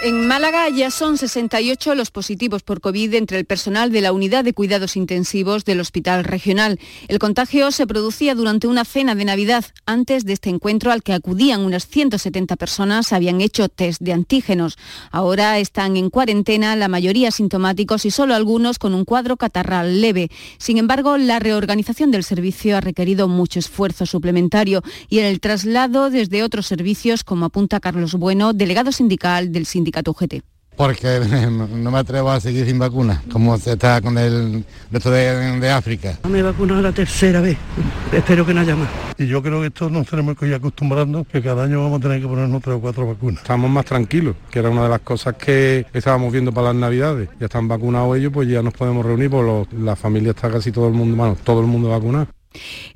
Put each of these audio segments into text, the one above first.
En Málaga ya son 68 los positivos por COVID entre el personal de la unidad de cuidados intensivos del Hospital Regional. El contagio se producía durante una cena de Navidad. Antes de este encuentro al que acudían unas 170 personas habían hecho test de antígenos. Ahora están en cuarentena, la mayoría sintomáticos y solo algunos con un cuadro catarral leve. Sin embargo, la reorganización del servicio ha requerido mucho esfuerzo suplementario y en el traslado desde otros servicios, como apunta Carlos Bueno, delegado sindical del sindicato porque no me atrevo a seguir sin vacuna, como se está con el resto de, África. Me he vacunado la tercera vez, espero que no haya más. Y yo creo que esto nos tenemos que ir acostumbrando, que cada año vamos a tener que ponernos tres o cuatro vacunas. Estamos más tranquilos, que era una de las cosas que estábamos viendo para las navidades. Ya están vacunados ellos, pues ya nos podemos reunir, pues la familia está casi todo el mundo, bueno, todo el mundo vacunado.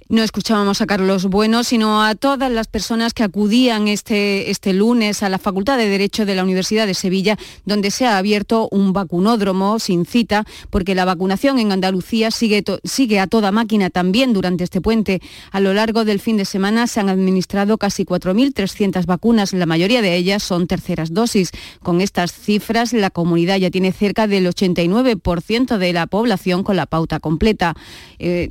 No escuchábamos a Carlos Bueno, sino a todas las personas que acudían este, este lunes a la Facultad de Derecho de la Universidad de Sevilla, donde se ha abierto un vacunódromo sin cita, porque la vacunación en Andalucía sigue, a toda máquina también durante este puente. A lo largo del fin de semana se han administrado casi 4.300 vacunas, la mayoría de ellas son terceras dosis. Con estas cifras, la comunidad ya tiene cerca del 89% de la población con la pauta completa. Eh,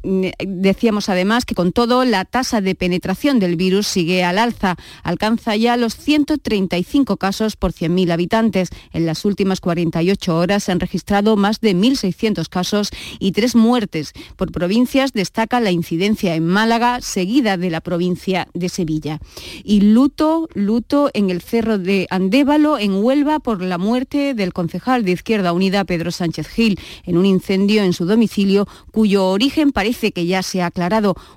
decíamos además que con todo la tasa de penetración del virus sigue al alza. Alcanza ya los 135 casos por 100.000 habitantes. En las últimas 48 horas se han registrado más de 1.600 casos y tres muertes. Por provincias destaca la incidencia en Málaga, seguida de la provincia de Sevilla. Y luto, luto en el cerro de Andévalo, en Huelva, por la muerte del concejal de Izquierda Unida, Pedro Sánchez Gil, en un incendio en su domicilio, cuyo origen parece que ya se ha aclarado.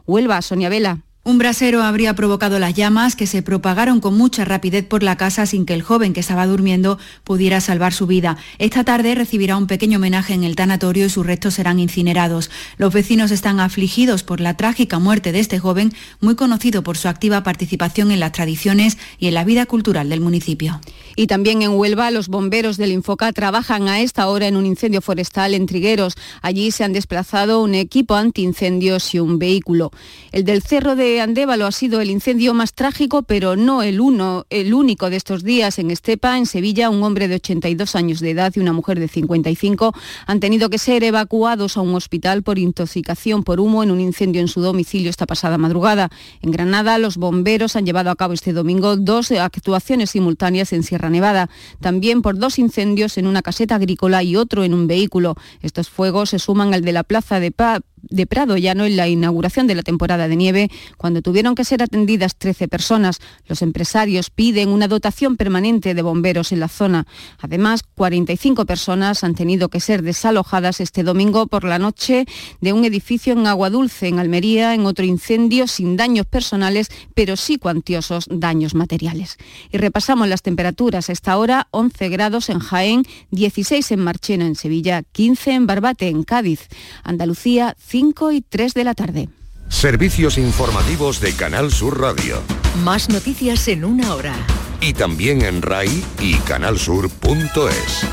Huelva, Sonia Vela. Un brasero habría provocado las llamas que se propagaron con mucha rapidez por la casa sin que el joven que estaba durmiendo pudiera salvar su vida. Esta tarde recibirá un pequeño homenaje en el tanatorio y sus restos serán incinerados. Los vecinos están afligidos por la trágica muerte de este joven, muy conocido por su activa participación en las tradiciones y en la vida cultural del municipio. Y también en Huelva, los bomberos del Infoca trabajan a esta hora en un incendio forestal en Trigueros. Allí se han desplazado un equipo antiincendios y un vehículo. El del Cerro de Andévalo ha sido el incendio más trágico, pero no el, uno, el único de estos días. En Estepa, en Sevilla, un hombre de 82 años de edad y una mujer de 55 han tenido que ser evacuados a un hospital por intoxicación por humo en un incendio en su domicilio esta pasada madrugada. En Granada, los bomberos han llevado a cabo este domingo dos actuaciones simultáneas en Sierra Nevada, también por dos incendios en una caseta agrícola y otro en un vehículo. Estos fuegos se suman al de la plaza de Paz de Prado Llano en la inauguración de la temporada de nieve, cuando tuvieron que ser atendidas 13 personas. Los empresarios piden una dotación permanente de bomberos en la zona. Además, 45 personas han tenido que ser desalojadas este domingo por la noche de un edificio en Aguadulce, en Almería, en otro incendio sin daños personales, pero sí cuantiosos daños materiales. Y repasamos las temperaturas. Esta hora, 11 grados en Jaén, 16 en Marchena, en Sevilla, 15 en Barbate, en Cádiz. Andalucía, 5 y 3 de la tarde. Servicios informativos de Canal Sur Radio. Más noticias en una hora. Y también en RAI y canalsur.es.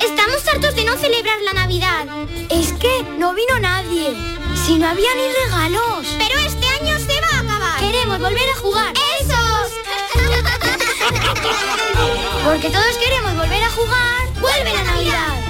Estamos hartos de no celebrar la Navidad. Es que no vino nadie. Si no había ni regalos. Pero este año se va a acabar. Queremos volver a jugar. ¡Esos! Porque todos queremos volver a jugar. ¡Vuelve la Navidad!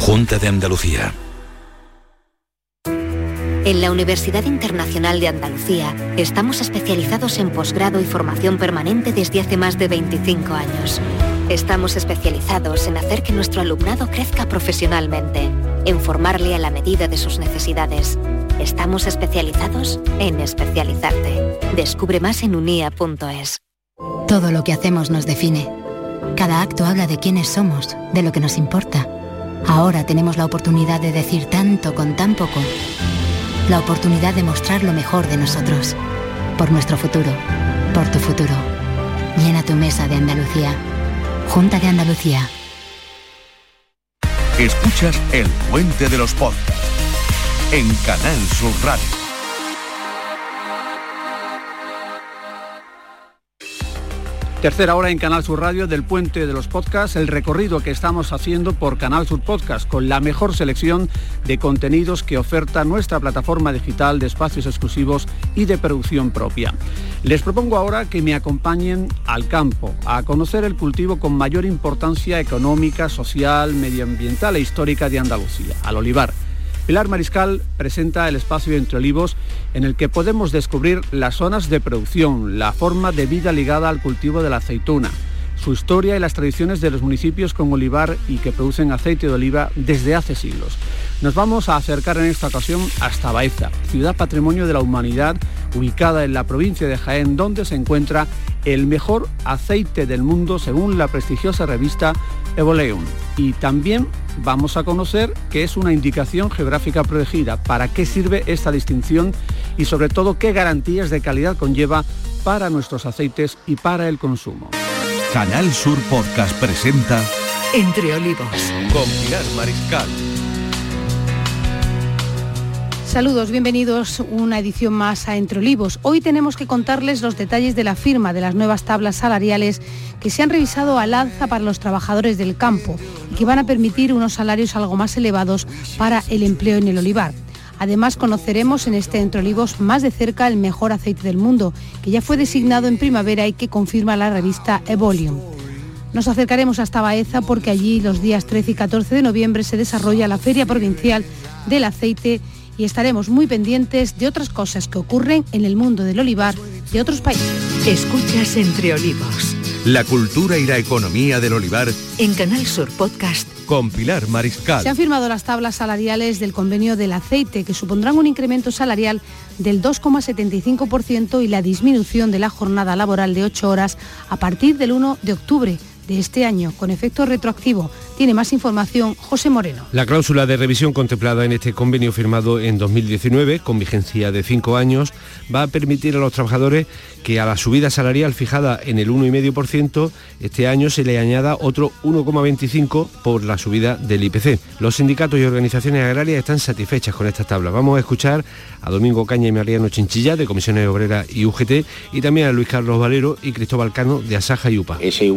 Junta de Andalucía. En la Universidad Internacional de Andalucía estamos especializados en posgrado y formación permanente desde hace más de 25 años. Estamos especializados en hacer que nuestro alumnado crezca profesionalmente, en formarle a la medida de sus necesidades. Estamos especializados en especializarte. Descubre más en unia.es. Todo lo que hacemos nos define. Cada acto habla de quiénes somos, de lo que nos importa. Ahora tenemos la oportunidad de decir tanto con tan poco. la oportunidad de mostrar lo mejor de nosotros. Por nuestro futuro, por tu futuro. Llena tu mesa de Andalucía. Junta de Andalucía. Escuchas El Puente de los Podcasts en Canal Sur Radio. Tercera hora en Canal Sur Radio del Puente de los Podcasts, el recorrido que estamos haciendo por Canal Sur Podcast con la mejor selección de contenidos que oferta nuestra plataforma digital de espacios exclusivos y de producción propia. Les propongo ahora que me acompañen al campo, a conocer el cultivo con mayor importancia económica, social, medioambiental e histórica de Andalucía, al olivar Pilar Mariscal presenta el espacio Entre Olivos en el que podemos descubrir las zonas de producción, la forma de vida ligada al cultivo de la aceituna, su historia y las tradiciones de los municipios con olivar y que producen aceite de oliva desde hace siglos. Nos vamos a acercar en esta ocasión hasta Baeza, ciudad patrimonio de la humanidad ubicada en la provincia de Jaén, donde se encuentra el mejor aceite del mundo según la prestigiosa revista Evoleum. Y también vamos a conocer qué es una indicación geográfica protegida, para qué sirve esta distinción y sobre todo qué garantías de calidad conlleva para nuestros aceites y para el consumo. Canal Sur Podcast presenta Entre Olivos con Pilar Mariscal. Saludos, bienvenidos a una edición más a Entre Olivos. Hoy tenemos que contarles los detalles de la firma de las nuevas tablas salariales que se han revisado al alza para los trabajadores del campo y que van a permitir unos salarios algo más elevados para el empleo en el olivar. Además, conoceremos en este Entre Olivos más de cerca el mejor aceite del mundo, que ya fue designado en primavera y que confirma la revista Evolium. Nos acercaremos hasta Baeza porque allí los días 13 y 14 de noviembre se desarrolla la Feria Provincial del Aceite y estaremos muy pendientes de otras cosas que ocurren en el mundo del olivar de otros países. Escuchas Entre Olivos. La cultura y la economía del olivar En Canal Sur Podcast. con Pilar Mariscal. Se han firmado las tablas salariales del convenio del aceite que supondrán un incremento salarial del 2,75% y la disminución de la jornada laboral de 8 horas a partir del 1 de octubre de este año, con efecto retroactivo. Tiene más información José Moreno. La cláusula de revisión contemplada en este convenio firmado en 2019, con vigencia de cinco años, va a permitir a los trabajadores que a la subida salarial fijada en el 1,5%, este año se le añada otro 1,25% por la subida del IPC. Los sindicatos y organizaciones agrarias están satisfechas con estas tablas. Vamos a escuchar a Domingo Caña y Mariano Chinchilla, de Comisiones Obreras y UGT, y también a Luis Carlos Valero y Cristóbal Cano, de Asaja y UPA. Ese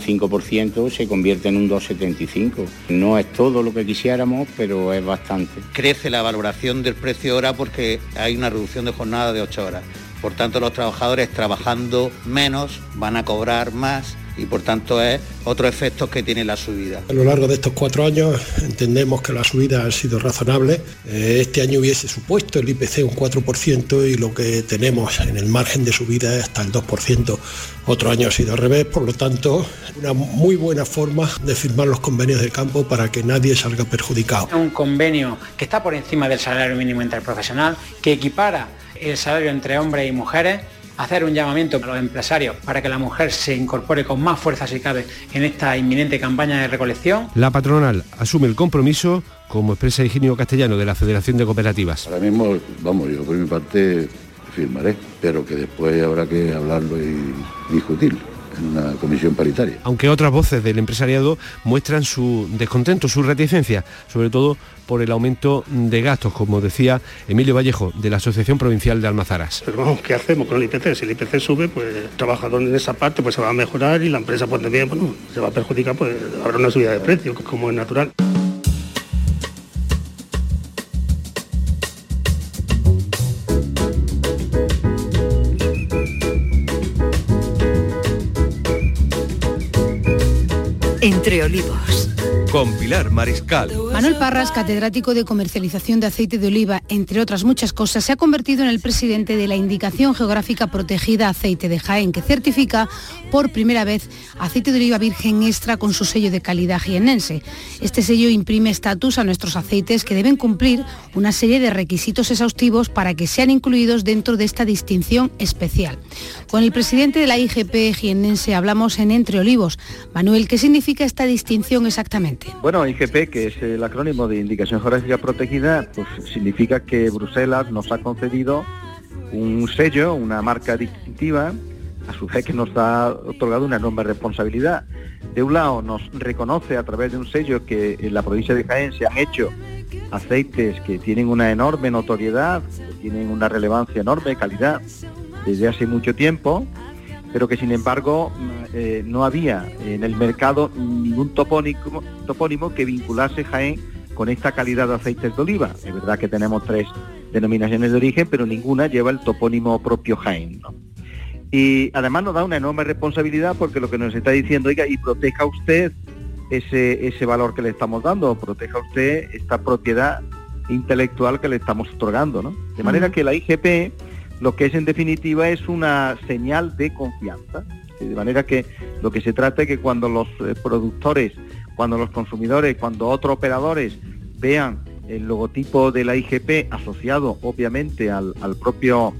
1,5% se convierte en un 2,75. No es todo lo que quisiéramos, pero es bastante. Crece la valoración del precio hora porque hay una reducción de jornada de 8 horas. Por tanto, los trabajadores trabajando menos van a cobrar más y por tanto es otro efecto que tiene la subida. A lo largo de estos cuatro años entendemos que la subida ha sido razonable. Eh, Este año hubiese supuesto el IPC un 4% y lo que tenemos en el margen de subida es hasta el 2%. Otro año ha sido al revés, por lo tanto, una muy buena forma de firmar los convenios de campo para que nadie salga perjudicado. un convenio que está por encima del salario mínimo interprofesional, que equipara el salario entre hombres y mujeres, hacer un llamamiento a los empresarios para que la mujer se incorpore con más fuerza si cabe en esta inminente campaña de recolección. La patronal asume el compromiso, como expresa Higinio Castellano de la Federación de Cooperativas. Ahora mismo, vamos, yo por mi parte firmaré, pero que después habrá que hablarlo y discutirlo en una comisión paritaria. Aunque otras voces del empresariado muestran su descontento, su reticencia, sobre todo por el aumento de gastos, como decía Emilio Vallejo, de la Asociación Provincial de Almazaras. Pero vamos, ¿qué hacemos con el IPC? Si el IPC sube, pues el trabajador en esa parte pues se va a mejorar y la empresa pues también bueno, se va a perjudicar, pues habrá una subida de precios, como es natural. Entre Olivos. Con Pilar Mariscal. Manuel Parras, catedrático de comercialización de aceite de oliva, entre otras muchas cosas, se ha convertido en el presidente de la Indicación Geográfica Protegida Aceite de Jaén, que certifica por primera vez aceite de oliva virgen extra con su sello de calidad jienense. Este sello imprime estatus a nuestros aceites que deben cumplir una serie de requisitos exhaustivos para que sean incluidos dentro de esta distinción especial. Con el presidente de la IGP jienense hablamos en Entre Olivos. Manuel, ¿qué significa esta distinción exactamente? Bueno, IGP, que es el acrónimo de Indicación Geográfica Protegida, pues significa que Bruselas nos ha concedido un sello, una marca distintiva, a su vez que nos ha otorgado una enorme responsabilidad. De un lado nos reconoce a través de un sello que en la provincia de Jaén se han hecho aceites que tienen una enorme notoriedad, que tienen una relevancia enorme, calidad, desde hace mucho tiempo, pero que sin embargo eh, no había en el mercado ningún topónimo, topónimo que vinculase Jaén con esta calidad de aceites de oliva. Es verdad que tenemos tres denominaciones de origen, pero ninguna lleva el topónimo propio Jaén. Y además nos da una enorme responsabilidad porque lo que nos está diciendo, oiga, y proteja usted ese, ese valor que le estamos dando, proteja usted esta propiedad intelectual que le estamos otorgando. ¿no? De manera que la IGP lo que es en definitiva es una señal de confianza. De manera que lo que se trata es que cuando los eh, productores, cuando los consumidores, cuando otros operadores vean el logotipo de la IGP asociado obviamente al, propio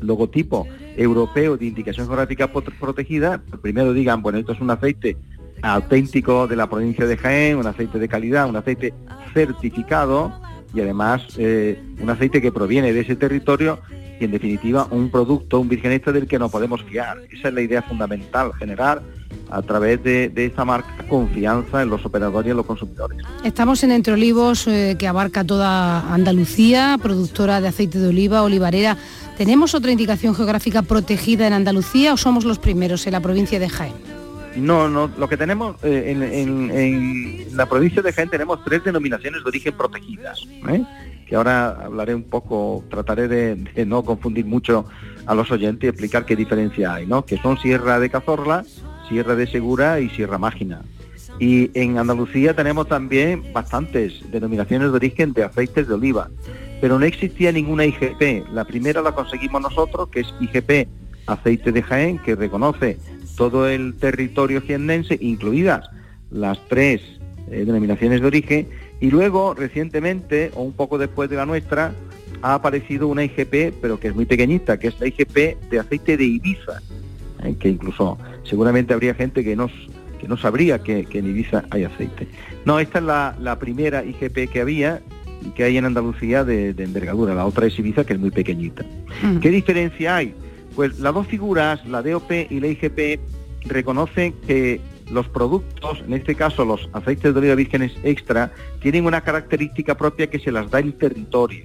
logotipo europeo de indicación geográfica protegida, primero digan, bueno, esto es un aceite auténtico de la provincia de Jaén, un aceite de calidad, un aceite certificado y además eh, un aceite que proviene de ese territorio y en definitiva un producto, un virgen del que nos podemos fiar. Esa es la idea fundamental, generar a través de, esta marca confianza en los operadores y en los consumidores. Estamos en Entre Olivos, eh, que abarca toda Andalucía, productora de aceite de oliva, olivarera. ¿Tenemos otra indicación geográfica protegida en Andalucía o somos los primeros en la provincia de Jaén? No, no, lo que tenemos eh, en, la provincia de Jaén tenemos tres denominaciones de origen protegidas. ¿eh? que ahora hablaré un poco, trataré de, no confundir mucho a los oyentes y explicar qué diferencia hay, ¿no? Que son Sierra de Cazorla, Sierra de Segura y Sierra Mágina. Y en Andalucía tenemos también bastantes denominaciones de origen de aceites de oliva, pero no existía ninguna IGP. La primera la conseguimos nosotros, que es IGP Aceite de Jaén, que reconoce todo el territorio jiennense, incluidas las tres eh, denominaciones de origen, y luego, recientemente, o un poco después de la nuestra, ha aparecido una IGP, pero que es muy pequeñita, que es la IGP de aceite de Ibiza, ¿eh? que incluso seguramente habría gente que no, que no sabría que, en Ibiza hay aceite. No, esta es la, primera IGP que había y que hay en Andalucía de, envergadura. La otra es Ibiza, que es muy pequeñita. Mm. ¿Qué diferencia hay? Pues las dos figuras, la DOP y la IGP, reconocen que los productos, en este caso los aceites de oliva vírgenes extra, tienen una característica propia que se las da el territorio.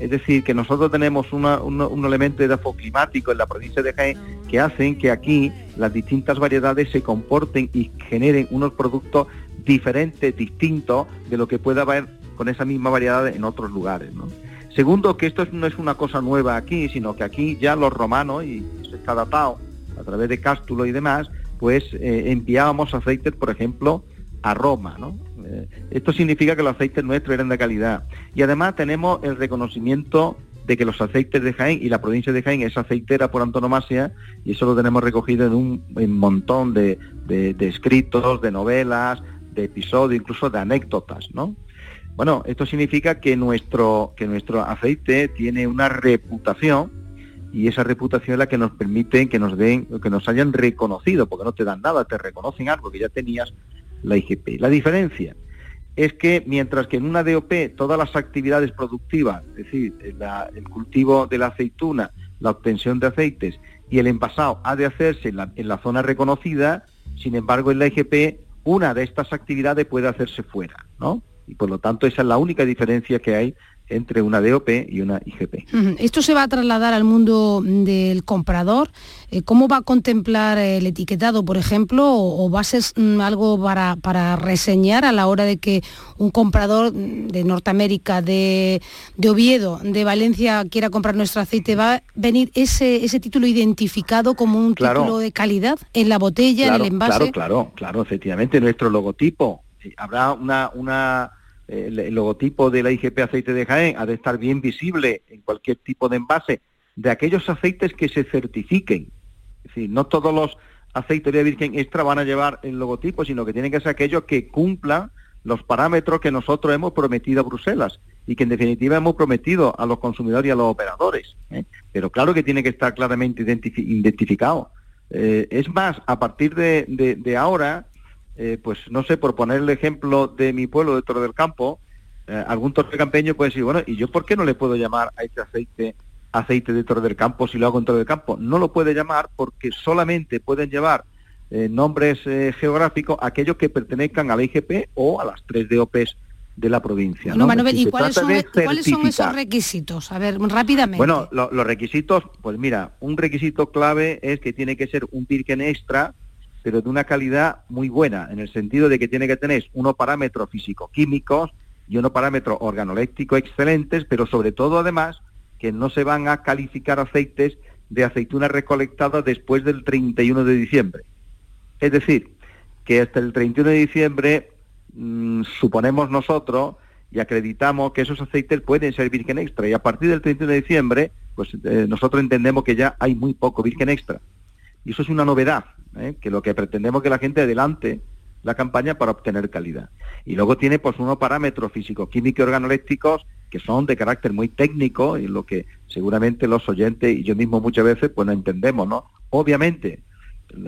Es decir, que nosotros tenemos un, elemento de climático en la provincia de Jaén que hacen que aquí las distintas variedades se comporten y generen unos productos diferentes, distintos de lo que pueda haber con esa misma variedad en otros lugares. Segundo, que esto no es una cosa nueva aquí, sino que aquí ya los romanos, y se está datado a través de Cástulo y demás, pues eh, enviábamos aceites, por ejemplo, a Roma. Eh, esto significa que los aceites nuestros eran de calidad. Y además tenemos el reconocimiento de que los aceites de Jaén y la provincia de Jaén es aceitera por antonomasia y eso lo tenemos recogido en un montón de, escritos, de novelas, de episodios, incluso de anécdotas, ¿no? Bueno, esto significa que nuestro, que nuestro aceite tiene una reputación y esa reputación es la que nos permite que nos den, que nos hayan reconocido, porque no te dan nada, te reconocen algo que ya tenías la IGP. La diferencia es que mientras que en una DOP todas las actividades productivas, es decir, el cultivo de la aceituna, la obtención de aceites y el envasado ha de hacerse en la, en la zona reconocida, sin embargo en la IGP una de estas actividades puede hacerse fuera, ¿no? Y por lo tanto esa es la única diferencia que hay entre una DOP y una IGP. ¿Esto se va a trasladar al mundo del comprador? Eh, ¿Cómo va a contemplar el etiquetado, por ejemplo, o, va a ser mm, algo para, reseñar a la hora de que un comprador de Norteamérica, de, Oviedo, de Valencia quiera comprar nuestro aceite? ¿Va a venir ese, ese título identificado como un título de calidad en la botella, en el envase? Claro, claro, claro, efectivamente, nuestro logotipo. Eh, habrá una... una el, logotipo de la IGP aceite de Jaén ha de estar bien visible en cualquier tipo de envase de aquellos aceites que se certifiquen. Es decir, no todos los aceites de virgen extra van a llevar el logotipo, sino que tienen que ser aquellos que cumplan los parámetros que nosotros hemos prometido a Bruselas y que en definitiva hemos prometido a los consumidores y a los operadores. ¿eh? Pero claro que tiene que estar claramente identificado. Eh, es más, a partir de ahora, eh, pues no sé, por poner el ejemplo de mi pueblo de Torre del Campo, eh, algún torre campeño puede decir, bueno, ¿y yo por qué no le puedo llamar a este aceite aceite de Torre del Campo si lo hago en Torre del Campo? No lo puede llamar porque solamente pueden llevar eh, nombres geográficos aquellos que pertenezcan a la IGP o a las tres DOPs de la provincia. ¿no? ¿y cuáles son, cuáles son, esos requisitos? A ver, rápidamente. Bueno, los requisitos, pues mira, un requisito clave es que tiene que ser un virgen extra pero de una calidad muy buena, en el sentido de que tiene que tener unos parámetros físico-químicos y unos parámetros organolécticos excelentes, pero sobre todo además que no se van a calificar aceites de aceitunas recolectadas después del 31 de diciembre. Es decir, que hasta el 31 de diciembre mm, suponemos nosotros y acreditamos que esos aceites pueden ser virgen extra y a partir del 31 de diciembre pues eh, nosotros entendemos que ya hay muy poco virgen extra. Y eso es una novedad, ¿eh? que lo que pretendemos es que la gente adelante la campaña para obtener calidad. Y luego tiene pues unos parámetros físico-químicos y organolépticos que son de carácter muy técnico y lo que seguramente los oyentes y yo mismo muchas veces pues no entendemos, ¿no? Obviamente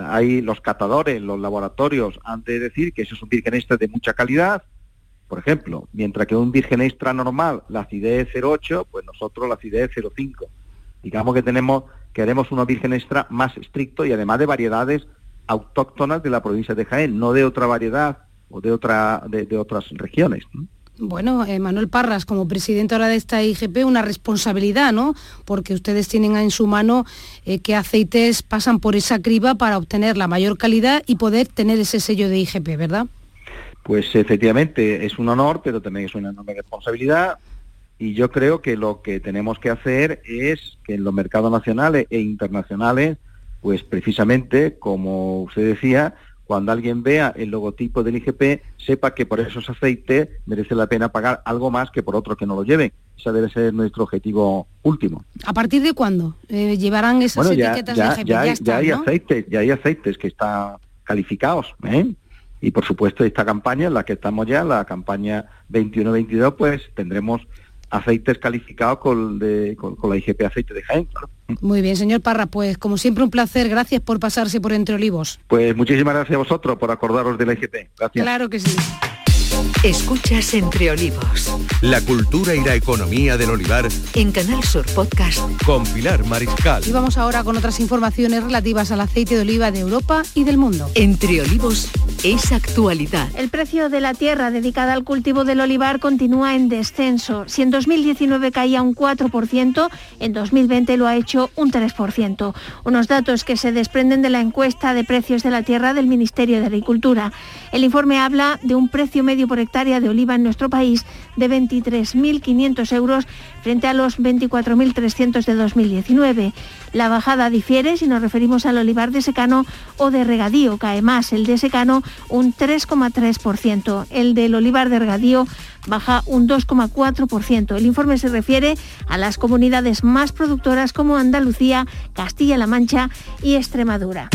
hay los catadores, los laboratorios han de decir que eso es un virgen extra de mucha calidad, por ejemplo, mientras que un virgen extra normal, la acidez 0,8, pues nosotros la acidez 0,5. Digamos que tenemos queremos una virgen extra más estricto y además de variedades autóctonas de la provincia de Jaén, no de otra variedad o de, otra, de, otras regiones. Bueno, eh, Manuel Parras, como presidente ahora de esta IGP, una responsabilidad, ¿no? Porque ustedes tienen en su mano eh, qué aceites pasan por esa criba para obtener la mayor calidad y poder tener ese sello de IGP, ¿verdad? Pues efectivamente es un honor, pero también es una enorme responsabilidad y yo creo que lo que tenemos que hacer es que en los mercados nacionales e internacionales, pues precisamente, como usted decía, cuando alguien vea el logotipo del IGP, sepa que por esos aceites merece la pena pagar algo más que por otros que no lo lleven. Ese debe ser nuestro objetivo último. ¿A partir de cuándo eh, llevarán esas etiquetas ya, de IGP? Ya, hay aceites, ya hay aceites que están calificados. ¿eh? Y por supuesto esta campaña en la que estamos ya, la campaña 21-22, pues tendremos aceites calificados con, la IGP Aceite de Jaén. Muy bien, señor Parra, pues como siempre un placer, gracias por pasarse por Entre Olivos. Pues muchísimas gracias a vosotros por acordaros de la IGP. Gracias. Claro que sí. Escuchas Entre Olivos. La cultura y la economía del olivar. En Canal Sur Podcast. Con Pilar Mariscal. Y vamos ahora con otras informaciones relativas al aceite de oliva de Europa y del mundo. Entre Olivos es actualidad. El precio de la tierra dedicada al cultivo del olivar continúa en descenso. Si en 2019 caía un 4%, en 2020 lo ha hecho un 3%. Unos datos que se desprenden de la encuesta de precios de la tierra del Ministerio de Agricultura. El informe habla de un precio medio por hectárea de oliva en nuestro país de 23.500 euros frente a los 24.300 de 2019. La bajada difiere si nos referimos al olivar de secano o de regadío. Cae más el de secano un 3,3%. El del olivar de regadío baja un 2,4%. El informe se refiere a las comunidades más productoras como Andalucía, Castilla-La Mancha y Extremadura.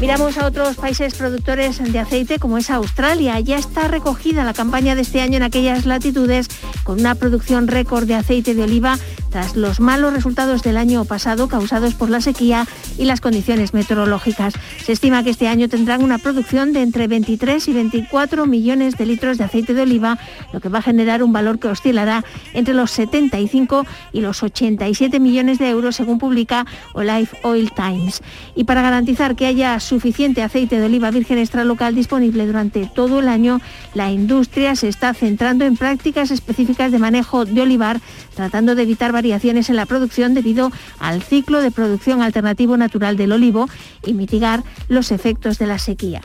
Miramos a otros países productores de aceite como es Australia. Ya está recogida la campaña de este año en aquellas latitudes con una producción récord de aceite de oliva tras los malos resultados del año pasado causados por la sequía y las condiciones meteorológicas. Se estima que este año tendrán una producción de entre 23 y 24 millones de litros de aceite de oliva, lo que va a generar un valor que oscilará entre los 75 y los 87 millones de euros según publica Olive Oil Times. Y para garantizar que haya suficiente aceite de oliva virgen extra local disponible durante todo el año, la industria se está centrando en prácticas específicas de manejo de olivar, tratando de evitar variaciones en la producción debido al ciclo de producción alternativo natural del olivo y mitigar los efectos de la sequía.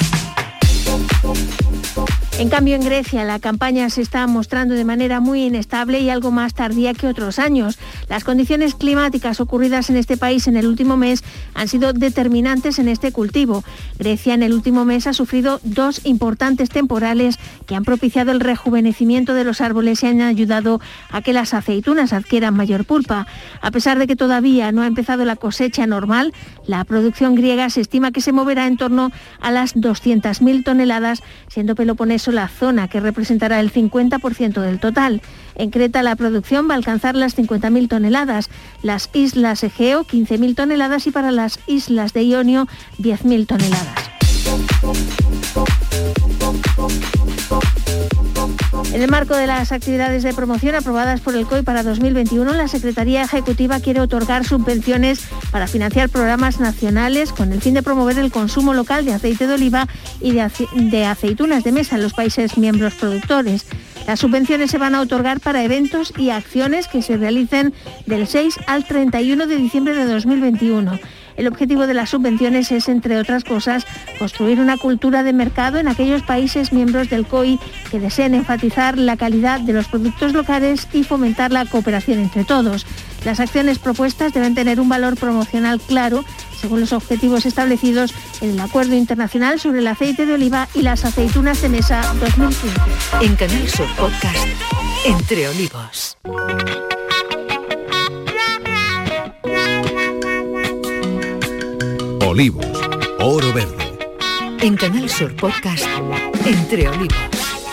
En cambio, en Grecia la campaña se está mostrando de manera muy inestable y algo más tardía que otros años. Las condiciones climáticas ocurridas en este país en el último mes han sido determinantes en este cultivo. Grecia en el último mes ha sufrido dos importantes temporales que han propiciado el rejuvenecimiento de los árboles y han ayudado a que las aceitunas adquieran mayor pulpa. A pesar de que todavía no ha empezado la cosecha normal, la producción griega se estima que se moverá en torno a las 200.000 toneladas, siendo Peloponeso sola zona, que representará el 50% del total. En Creta la producción va a alcanzar las 50.000 toneladas, las islas Egeo 15.000 toneladas y para las islas de Ionio 10.000 toneladas. En el marco de las actividades de promoción aprobadas por el COI para 2021, la Secretaría Ejecutiva quiere otorgar subvenciones para financiar programas nacionales con el fin de promover el consumo local de aceite de oliva y de, aceitunas de mesa en los países miembros productores. Las subvenciones se van a otorgar para eventos y acciones que se realicen del 6 al 31 de diciembre de 2021. El objetivo de las subvenciones es, entre otras cosas, construir una cultura de mercado en aquellos países miembros del COI que deseen enfatizar la calidad de los productos locales y fomentar la cooperación entre todos. Las acciones propuestas deben tener un valor promocional claro según los objetivos establecidos en el Acuerdo Internacional sobre el Aceite de Oliva y las Aceitunas de Mesa 2015. En Canal Sur Podcast, Entre Olivos. Olivos, oro verde. En Canal Sur Podcast, Entre Olivos.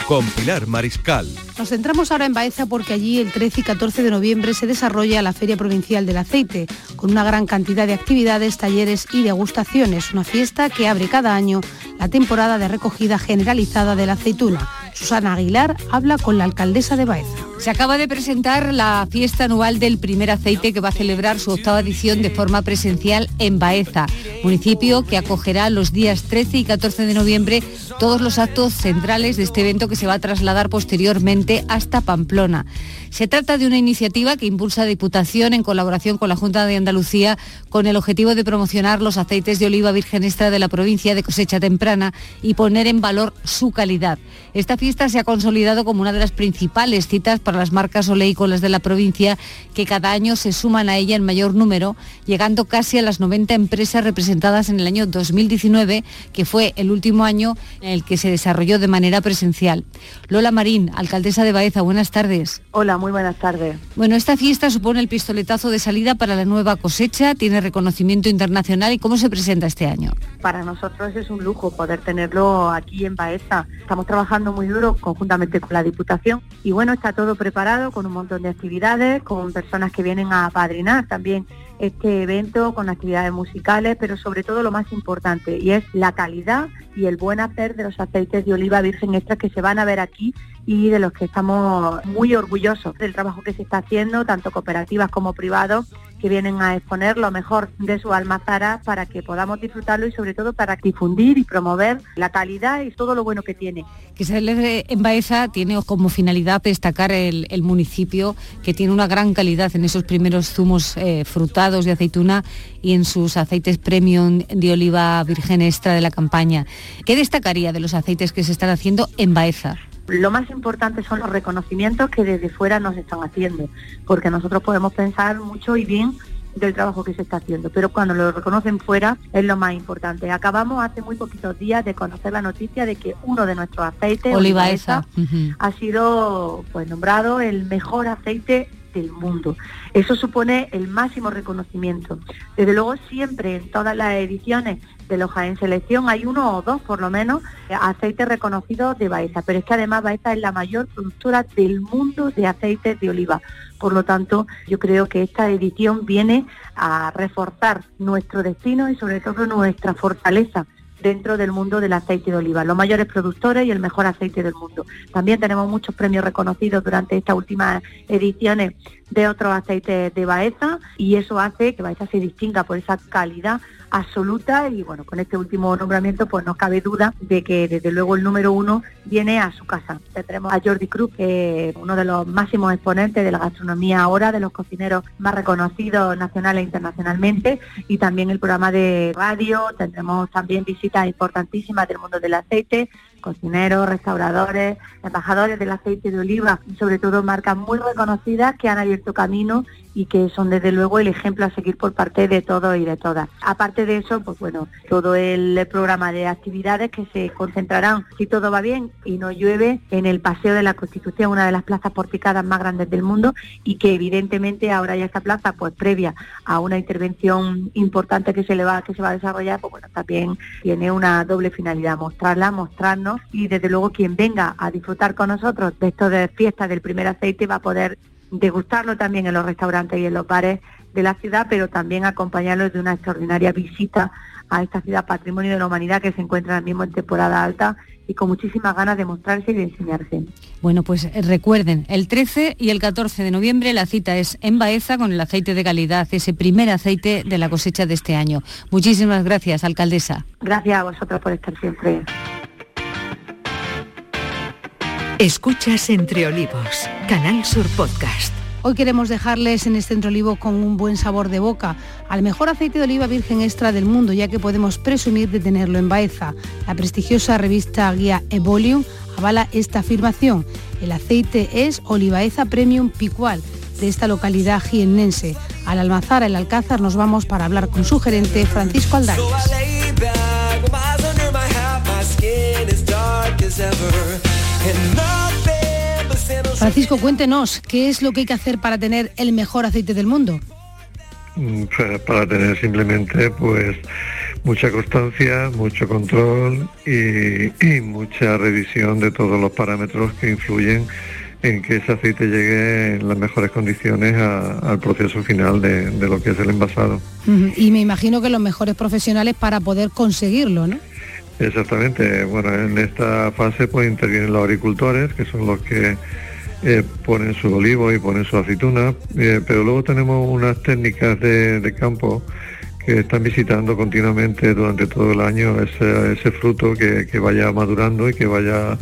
Con Pilar Mariscal. Nos centramos ahora en Baeza porque allí el 13 y 14 de noviembre se desarrolla la Feria Provincial del Aceite, con una gran cantidad de actividades, talleres y degustaciones, una fiesta que abre cada año la temporada de recogida generalizada de la aceituna. Susana Aguilar habla con la alcaldesa de Baeza. Se acaba de presentar la fiesta anual del primer aceite que va a celebrar su octava edición de forma presencial en Baeza, municipio que acogerá los días 13 y 14 de noviembre todos los actos centrales de este evento que se va a trasladar posteriormente hasta Pamplona. Se trata de una iniciativa que impulsa Diputación en colaboración con la Junta de Andalucía con el objetivo de promocionar los aceites de oliva virgen extra de la provincia de cosecha temprana y poner en valor su calidad. Esta fiesta se ha consolidado como una de las principales citas para las marcas oleícolas de la provincia que cada año se suman a ella en mayor número, llegando casi a las 90 empresas representadas en el año 2019, que fue el último año en el que se desarrolló de manera presencial. Lola Marín, alcaldesa de Baeza, buenas tardes. Hola, muy buenas tardes. Bueno, esta fiesta supone el pistoletazo de salida para la nueva cosecha, tiene reconocimiento internacional y cómo se presenta este año. Para nosotros es un lujo poder tenerlo aquí en Baeza. Estamos trabajando muy duro conjuntamente con la Diputación y bueno, está todo preparado con un montón de actividades, con personas que vienen a padrinar también este evento con actividades musicales, pero sobre todo lo más importante, y es la calidad y el buen hacer de los aceites de oliva virgen extra que se van a ver aquí y de los que estamos muy orgullosos del trabajo que se está haciendo, tanto cooperativas como privados, que vienen a exponer lo mejor de su almazara para que podamos disfrutarlo y sobre todo para difundir y promover la calidad y todo lo bueno que tiene. Que se celebre en Baeza tiene como finalidad destacar el, municipio que tiene una gran calidad en esos primeros zumos eh, frutados de aceituna y en sus aceites premium de oliva virgen extra de la campaña. ¿Qué destacaría de los aceites que se están haciendo en Baeza? Lo más importante son los reconocimientos que desde fuera nos están haciendo, porque nosotros podemos pensar mucho y bien del trabajo que se está haciendo, pero cuando lo reconocen fuera es lo más importante. Acabamos hace muy poquitos días de conocer la noticia de que uno de nuestros aceites, Oliva esa, ha sido pues nombrado el mejor aceite del mundo. Eso supone el máximo reconocimiento. Desde luego siempre en todas las ediciones de Loja en selección hay uno o dos por lo menos aceites reconocidos de Baeza, pero es que además Baeza es la mayor productora del mundo de aceites de oliva. Por lo tanto, yo creo que esta edición viene a reforzar nuestro destino y sobre todo nuestra fortaleza dentro del mundo del aceite de oliva, los mayores productores y el mejor aceite del mundo. También tenemos muchos premios reconocidos durante estas últimas ediciones de otros aceites de Baeza y eso hace que Baeza se distinga por esa calidad absoluta y bueno, con este último nombramiento pues no cabe duda de que desde luego el número uno viene a su casa. Tenemos a Jordi Cruz, que es uno de los máximos exponentes de la gastronomía ahora, de los cocineros más reconocidos nacional e internacionalmente y también el programa de radio, tendremos también visitas importantísimas del mundo del aceite, cocineros, restauradores, embajadores del aceite de oliva sobre todo marcas muy reconocidas que han abierto camino y que son desde luego el ejemplo a seguir por parte de todos y de todas. Aparte de eso, pues bueno, todo el programa de actividades que se concentrarán, si todo va bien y no llueve, en el Paseo de la Constitución, una de las plazas porticadas más grandes del mundo y que evidentemente ahora ya esta plaza, pues previa a una intervención importante que se va, que se va a desarrollar, pues bueno, también tiene una doble finalidad, mostrarla, mostrarnos ¿no? Y desde luego quien venga a disfrutar con nosotros de esto de fiesta del primer aceite va a poder degustarlo también en los restaurantes y en los bares de la ciudad, pero también acompañarlo de una extraordinaria visita a esta ciudad patrimonio de la humanidad que se encuentra ahora mismo en temporada alta y con muchísimas ganas de mostrarse y de enseñarse. Bueno, pues eh, recuerden, el 13 y el 14 de noviembre la cita es en Baeza con el aceite de calidad, ese primer aceite de la cosecha de este año. Muchísimas gracias, alcaldesa. Gracias a vosotros por estar siempre. Escuchas Entre Olivos, Canal Sur Podcast. Hoy queremos dejarles en este olivo con un buen sabor de boca, al mejor aceite de oliva virgen extra del mundo, ya que podemos presumir de tenerlo en Baeza. La prestigiosa revista guía Evolium avala esta afirmación. El aceite es Olivaeza Premium Picual, de esta localidad jiennense. Al almazar el Alcázar nos vamos para hablar con su gerente Francisco Aldarias. Francisco, cuéntenos, ¿qué es lo que hay que hacer para tener el mejor aceite del mundo? Mm, para tener simplemente pues mucha constancia, mucho control y, mucha revisión de todos los parámetros que influyen en que ese aceite llegue en las mejores condiciones al proceso final de, de, lo que es el envasado. Y me imagino que los mejores profesionales para poder conseguirlo, ¿no? Exactamente. Bueno, en esta fase pues intervienen los agricultores, que son los que eh, ponen su olivo y ponen su aceituna, eh, pero luego tenemos unas técnicas de, campo que están visitando continuamente durante todo el año ese, fruto que, vaya madurando y que vaya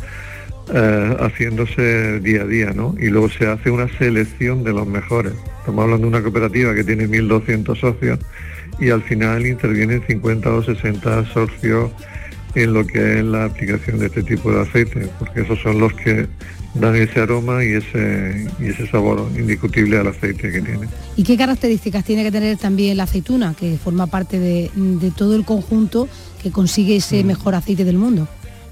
eh, haciéndose día a día, ¿no? Y luego se hace una selección de los mejores. Estamos hablando de una cooperativa que tiene 1.200 socios y al final intervienen 50 o 60 socios en lo que es la aplicación de este tipo de aceite, porque esos son los que dan ese aroma y ese, y ese sabor indiscutible al aceite que tiene. ¿Y qué características tiene que tener también la aceituna, que forma parte de, todo el conjunto que consigue ese mm. mejor aceite del mundo?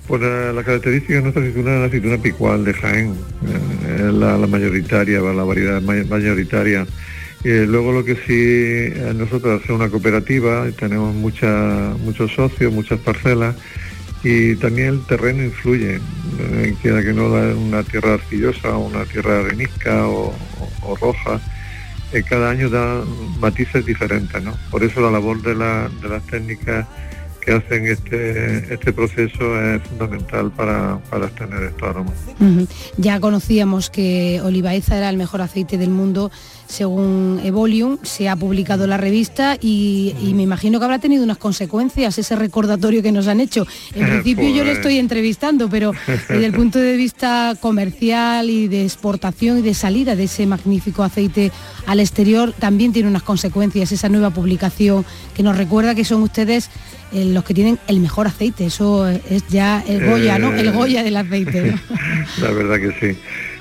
Pues la, característica de nuestra aceituna es la aceituna picual de Jaén, eh, es la, mayoritaria, la variedad mayoritaria. Luego lo que sí, eh, nosotros hacemos una cooperativa, tenemos mucha, muchos socios, muchas parcelas, y también el terreno influye, eh, quiera que no da una tierra arcillosa una tierra arenisca o, roja, eh, cada año da matices diferentes, ¿no? Por eso la labor de, la, de las técnicas que hacen este, este proceso es fundamental para, para obtener estos aromas. Ya conocíamos que Olivaeza era el mejor aceite del mundo según Evolium, se ha publicado la revista y, me imagino que habrá tenido unas consecuencias ese recordatorio que nos han hecho. En principio yo le pues- estoy entrevistando, pero desde el punto de vista comercial y de exportación y de salida de ese magnífico aceite al exterior, también tiene unas consecuencias esa nueva publicación que nos recuerda que son ustedes eh, los que tienen el mejor aceite. Eso es ya el Goya, ¿no? El Goya del aceite. La verdad que sí.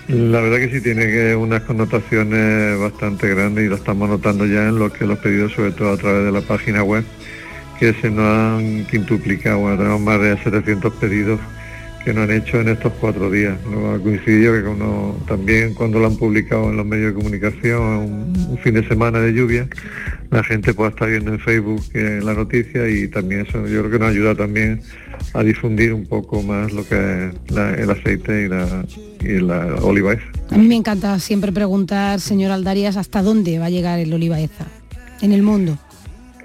La verdad que sí tiene unas connotaciones bastante grandes y lo estamos notando ya en lo que los pedidos, sobre todo a través de la página web, que se nos han quintuplicado. Bueno, tenemos más de 700 pedidos que nos han hecho en estos cuatro días. ¿no? Ha coincidido que también cuando lo han publicado en los medios de comunicación, un, fin de semana de lluvia, la gente pueda estar viendo en Facebook eh, la noticia y también eso yo creo que nos ayuda también a difundir un poco más lo que es el aceite y la, y la olivaeza. A mí me encanta siempre preguntar, señor Aldarias, hasta dónde va a llegar el olivaeza en el mundo.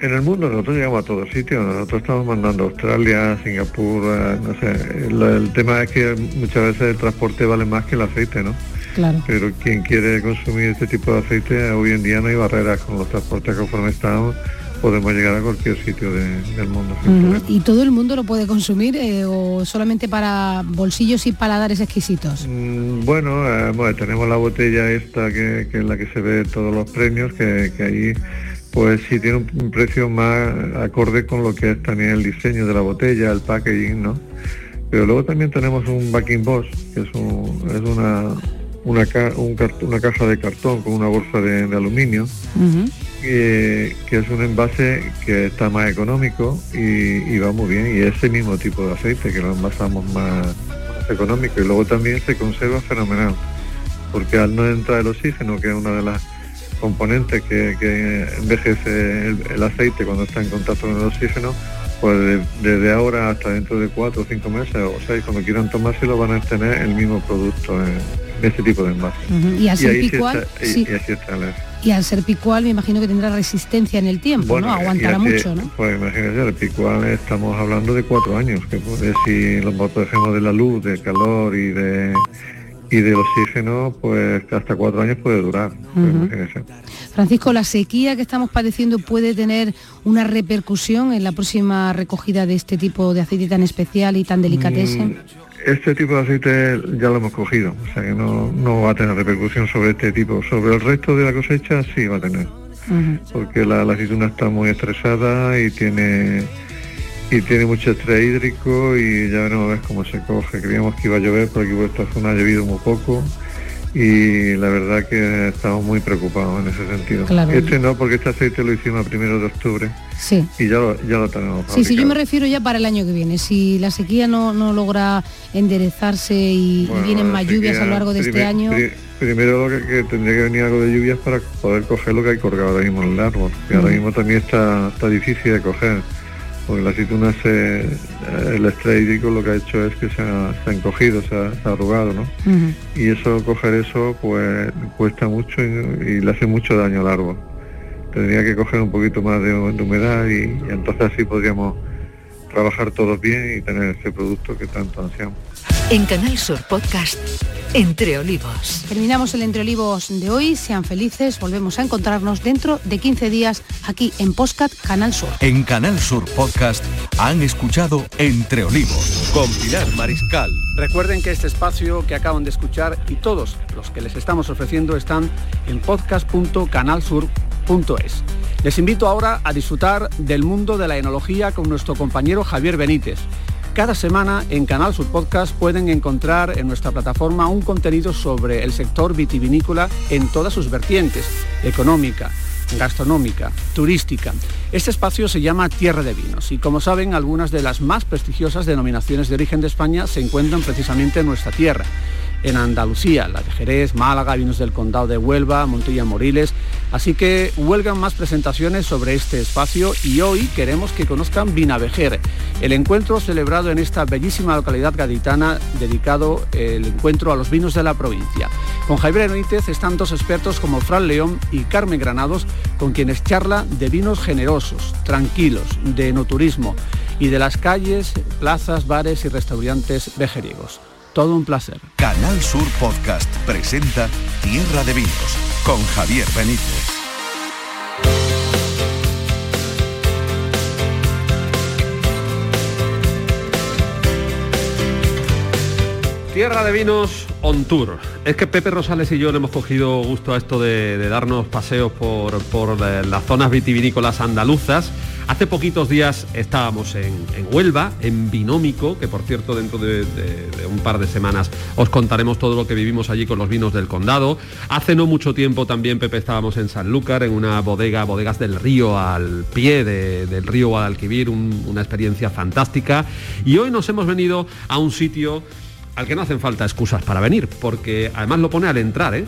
En el mundo nosotros llegamos a todos sitios, nosotros estamos mandando a Australia, Singapur, eh, no sé, el, tema es que muchas veces el transporte vale más que el aceite, ¿no? Claro. Pero quien quiere consumir este tipo de aceite, hoy en día no hay barreras con los transportes conforme estamos podemos llegar a cualquier sitio del mundo. ¿Y todo el mundo lo puede consumir eh, o solamente para bolsillos y paladares exquisitos? Mm, bueno, eh, tenemos la botella esta que, es la que se ve todos los premios, que, ahí pues sí tiene un, precio más acorde con lo que es también el diseño de la botella, el packaging, ¿no? Pero luego también tenemos un backing box, que es, es una, una, una caja de cartón con una bolsa de, aluminio, que, es un envase que está más económico y, va muy bien, y ese mismo tipo de aceite que lo envasamos más, económico y luego también se conserva fenomenal, porque al no entrar el oxígeno, que es una de las componentes que, envejece el, aceite cuando está en contacto con el oxígeno, pues desde ahora hasta dentro de cuatro o cinco meses o seis, cuando quieran tomárselo, van a tener el mismo producto en, este tipo de envase. Y al ser picual, sí y, al ser picual me imagino que tendrá resistencia en el tiempo, ¿no? Aguantará mucho, ¿no? Pues imagínate, el picual estamos hablando de cuatro años, que puede si los protegemos de la luz, de calor y de y del oxígeno, pues hasta cuatro años puede durar. Francisco, ¿la sequía que estamos padeciendo puede tener una repercusión en la próxima recogida de este tipo de aceite tan especial y tan delicatese? Mm, este tipo de aceite ya lo hemos cogido, o sea que no, no va a tener repercusión sobre este tipo. Sobre el resto de la cosecha sí va a tener, porque la, la aceituna está muy estresada y tiene y tiene mucho estrés hídrico y ya veremos cómo se coge. Creíamos que iba a llover, pero aquí por esta zona ha llovido muy poco y la verdad que estamos muy preocupados en ese sentido. Este no, porque este aceite lo hicimos a primero de octubre sí. y ya lo, ya lo tenemos. Sí, sí, yo me refiero ya para el año que viene. Si la sequía no, no logra enderezarse y, vienen más lluvias a lo largo de este año... primero lo que, tendría que venir algo de lluvias para poder coger lo que hay colgado ahora mismo en el árbol, que ahora mismo también está, está difícil de coger porque la aceituna se, eh, el estrés hídrico lo que ha hecho es que se ha, encogido, se ha, arrugado, ¿no? Y eso, coger eso, pues cuesta mucho y, le hace mucho daño al árbol. Tendría que coger un poquito más de, humedad y, entonces así podríamos trabajar todos bien y tener ese producto que tanto ansiamos. En Canal Sur Podcast, Entre Olivos. Terminamos el Entre Olivos de hoy. Sean felices. Volvemos a encontrarnos dentro de 15 días aquí en Postcat Canal Sur. En Canal Sur Podcast han escuchado Entre Olivos con Pilar Mariscal. Recuerden que este espacio que acaban de escuchar y todos los que les estamos ofreciendo están en podcast.canalsur.es. Les invito ahora a disfrutar del mundo de la enología con nuestro compañero Javier Benítez cada semana en Canal Sur Podcast pueden encontrar en nuestra plataforma un contenido sobre el sector vitivinícola en todas sus vertientes, económica, gastronómica, turística. Este espacio se llama Tierra de Vinos y como saben algunas de las más prestigiosas denominaciones de origen de España se encuentran precisamente en nuestra tierra en Andalucía, la de Jerez, Málaga, vinos del Condado de Huelva, Montilla Moriles. Así que huelgan más presentaciones sobre este espacio y hoy queremos que conozcan Vinavejer, el encuentro celebrado en esta bellísima localidad gaditana dedicado el encuentro a los vinos de la provincia. Con Javier Benítez están dos expertos como Fran León y Carmen Granados, con quienes charla de vinos generosos, tranquilos, de enoturismo y de las calles, plazas, bares y restaurantes vejeriegos. Todo un placer. Canal Sur Podcast presenta Tierra de Vinos con Javier Benítez. Tierra de Vinos on tour. Es que Pepe Rosales y yo le hemos cogido gusto a esto de, darnos paseos por, por eh, las zonas vitivinícolas andaluzas Hace poquitos días estábamos en, Huelva, en Binómico, que por cierto dentro de, un par de semanas os contaremos todo lo que vivimos allí con los vinos del condado. Hace no mucho tiempo también, Pepe, estábamos en Sanlúcar, en una bodega, bodegas del río, al pie del río Guadalquivir, una experiencia fantástica. Y hoy nos hemos venido a un sitio al que no hacen falta excusas para venir, porque además lo pone al entrar, ¿eh?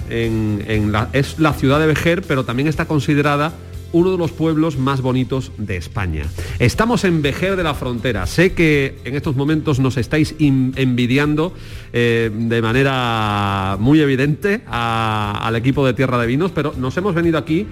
es la ciudad de Vejer, pero también está considerada uno de los pueblos más bonitos de España. Estamos en Vejer de la Frontera. Sé que en estos momentos nos estáis envidiando eh, de manera muy evidente al equipo de Tierra de Vinos, pero nos hemos venido aquí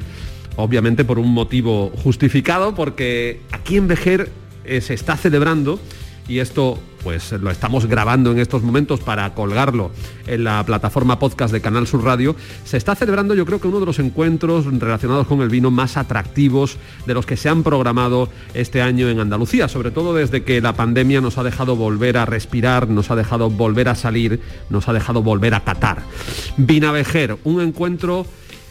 obviamente por un motivo justificado, porque aquí en Vejer eh, se está celebrando y esto pues lo estamos grabando en estos momentos para colgarlo en la plataforma podcast de Canal Sur Radio, se está celebrando yo creo que uno de los encuentros relacionados con el vino más atractivos de los que se han programado este año en Andalucía, sobre todo desde que la pandemia nos ha dejado volver a respirar, nos ha dejado volver a salir, nos ha dejado volver a catar. Vinavejer, un encuentro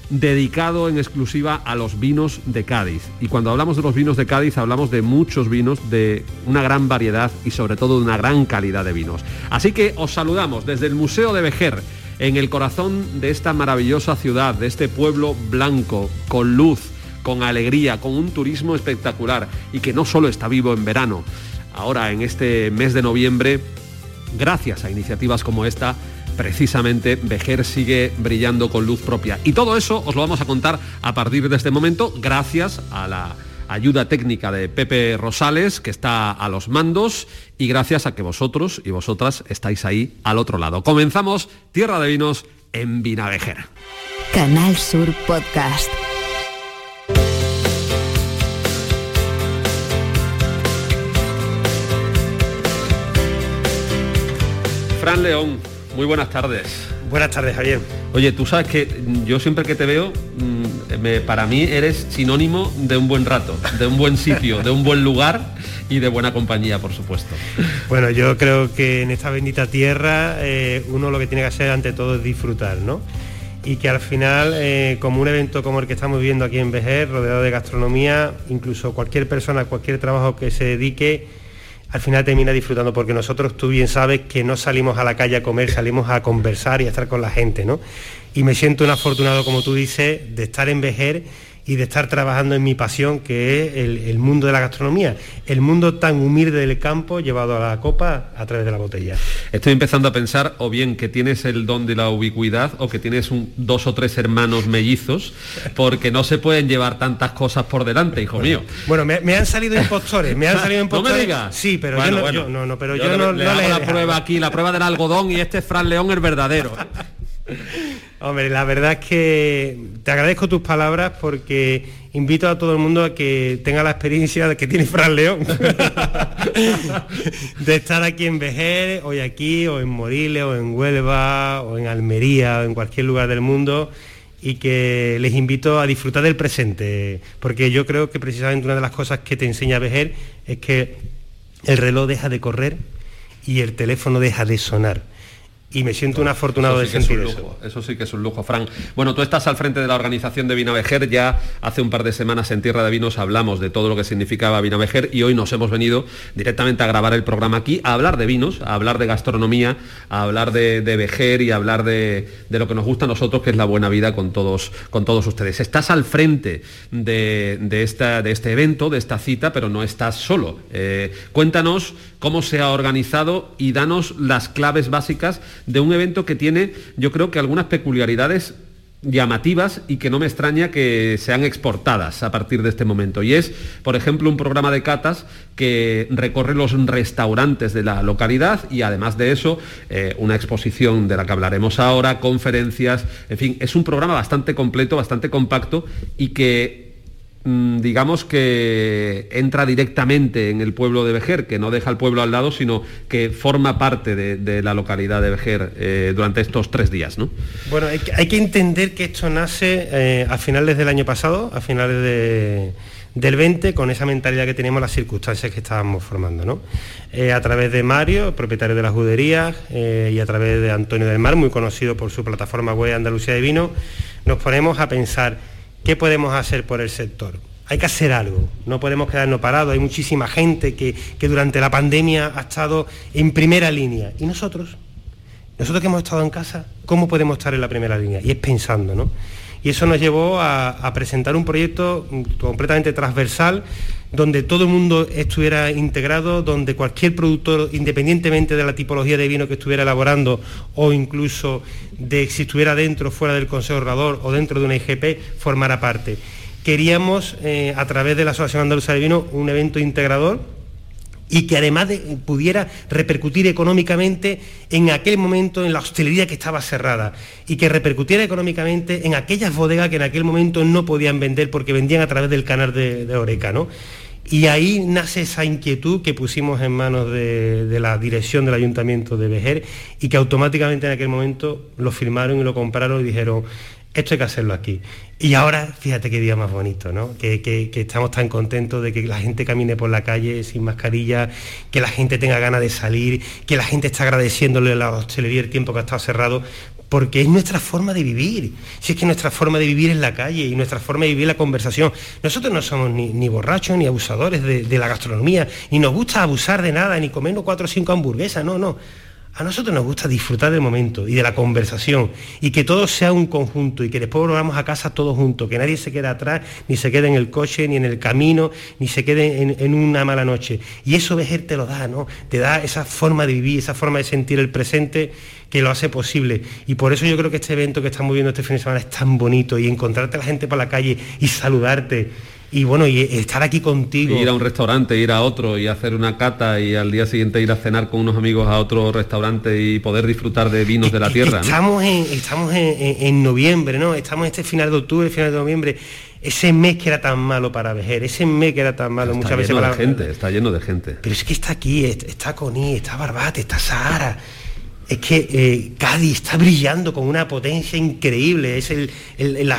dedicado en exclusiva a los vinos de Cádiz. Y cuando hablamos de los vinos de Cádiz hablamos de muchos vinos, de una gran variedad y sobre todo de una gran calidad de vinos. Así que os saludamos desde el Museo de Vejer, en el corazón de esta maravillosa ciudad, de este pueblo blanco, con luz, con alegría, con un turismo espectacular y que no solo está vivo en verano. Ahora, en este mes de noviembre, gracias a iniciativas como esta, precisamente Vejer sigue brillando con luz propia. Y todo eso os lo vamos a contar a partir de este momento gracias a la ayuda técnica de Pepe Rosales, que está a los mandos, y gracias a que vosotros y vosotras estáis ahí al otro lado. Comenzamos Tierra de Vinos en Vinavejer. Canal Sur Podcast. Fran León, muy buenas tardes. Buenas tardes, Javier. Oye, tú sabes que yo siempre que te veo, mm, me- para mí eres sinónimo de un buen rato, de un buen sitio, de un buen lugar y de buena compañía, por supuesto. Bueno, yo creo que en esta bendita tierra eh, uno lo que tiene que hacer ante todo es disfrutar, ¿no? Y que al final, eh, como un evento como el que estamos viviendo aquí en Vejer, rodeado de gastronomía, incluso cualquier persona, cualquier trabajo que se dedique, al final termina disfrutando, porque nosotros, tú bien sabes, que no salimos a la calle a comer, salimos a conversar y a estar con la gente, ¿no? Y me siento un afortunado, como tú dices, de estar en Vejer y de estar trabajando en mi pasión, que es el, el mundo de la gastronomía, el mundo tan humilde del campo llevado a la copa a través de la botella. Estoy empezando a pensar o bien que tienes el don de la ubicuidad o que tienes un- dos o tres hermanos mellizos, porque no se pueden llevar tantas cosas por delante, hijo mío. Bueno, me, me han salido impostores, me han salido No impostores. me digas. Sí, pero Bueno, yo, no, bueno. yo- no, no, pero Yo no, le no hago la prueba aquí, la prueba del algodón y este es Fran León el verdadero. Hombre, la verdad es que te agradezco tus palabras porque invito a todo el mundo a que tenga la experiencia que tiene Fran León. de estar aquí en Vejer, hoy aquí, o en Moriles, o en Huelva, o en Almería, o en cualquier lugar del mundo, y que les invito a disfrutar del presente, porque yo creo que precisamente una de las cosas que te enseña Vejer es que el reloj deja de correr y el teléfono deja de sonar. Y me siento un afortunado Eso de es sentir un eso. lujo, eso sí que es un lujo, Fran. Bueno, tú estás al frente de la organización de Vinavejer, ya hace un par de semanas en Tierra de Vinos hablamos de todo lo que significaba Vinavejer y hoy nos hemos venido directamente a grabar el programa aquí, a hablar de vinos, a hablar de gastronomía, a hablar de, de Vejer y a hablar de, de lo que nos gusta a nosotros, que es la buena vida con todos, con todos ustedes. Estás al frente de, de esta, de este evento, de esta cita, pero no estás solo. Eh, cuéntanos cómo se ha organizado y danos las claves básicas de un evento que tiene, yo creo que algunas peculiaridades llamativas y que no me extraña que sean exportadas a partir de este momento. Y es, por ejemplo, un programa de catas que recorre los restaurantes de la localidad y además de eso, eh, una exposición de la que hablaremos ahora, conferencias, en fin, es un programa bastante completo, bastante compacto y que digamos que entra directamente en el pueblo de Vejer, que no deja el pueblo al lado, sino que forma parte de, la localidad de Vejer eh, durante estos tres días, ¿no? Bueno, hay que, entender que esto nace eh, a finales del año pasado, a finales de- del 20, con esa mentalidad que teníamos, las circunstancias que estábamos formando, ¿no? Eh, a través de Mario, propietario de las juderías, y a través de Antonio del Mar, muy conocido por su plataforma web Andalucía de Vino, nos ponemos a pensar qué podemos hacer por el sector. Hay que hacer algo, no podemos quedarnos parados, hay muchísima gente que, que durante la pandemia ha estado en primera línea. ¿Y nosotros? Nosotros que hemos estado en casa, ¿cómo podemos estar en la primera línea? Y es pensando, ¿no? Y eso nos llevó a, a presentar un proyecto mm, completamente transversal, donde todo el mundo estuviera integrado, donde cualquier productor, independientemente de la tipología de vino que estuviera elaborando o incluso de si estuviera dentro, fuera del Consejo Orador o dentro de una IGP, formara parte. Queríamos, eh, a través de la Asociación Andaluza de Vino, un evento integrador y que además de- pudiera repercutir económicamente en aquel momento en la hostelería que estaba cerrada y que repercutiera económicamente en aquellas bodegas que en aquel momento no podían vender porque vendían a través del canal de, de Oreca. Y ahí nace esa inquietud que pusimos en manos de, de la dirección del Ayuntamiento de Vejer y que automáticamente en aquel momento lo firmaron y lo compraron y dijeron, esto hay que hacerlo aquí. Y ahora, fíjate qué día más bonito, ¿no? Que, que- que estamos tan contentos de que la gente camine por la calle sin mascarilla, que la gente tenga ganas de salir, que la gente está agradeciéndole a la hostelería el tiempo que ha estado cerrado, porque es nuestra forma de vivir. Si es que nuestra forma de vivir es la calle y nuestra forma de vivir la conversación. Nosotros no somos ni, borrachos ni abusadores de, la gastronomía, ni nos gusta abusar de nada, ni comernos cuatro o cinco hamburguesas, no, no. A nosotros nos gusta disfrutar del momento y de la conversación y que todo sea un conjunto y que después volvamos a casa todos juntos, que nadie se quede atrás, ni se quede en el coche, ni en el camino, ni se quede en, una mala noche. Y eso Vejer te lo da, ¿no? Te da esa forma de vivir, esa forma de sentir el presente que lo hace posible. Y por eso yo creo que este evento que estamos viendo este fin de semana es tan bonito y encontrarte a la gente por la calle y saludarte y bueno, y estar aquí contigo. ir a un restaurante, ir a otro y hacer una cata y al día siguiente ir a cenar con unos amigos a otro restaurante y poder disfrutar de vinos de la tierra. Estamos, en, estamos en, noviembre, ¿no? Estamos este final de octubre, final de noviembre. Ese mes que era tan malo para Vejer, ese mes que era tan malo está muchas veces para... gente, está lleno de gente. Pero es que está aquí, está Coní, está Barbate, está Sahara es que eh, Cádiz está brillando con una potencia increíble. Es el,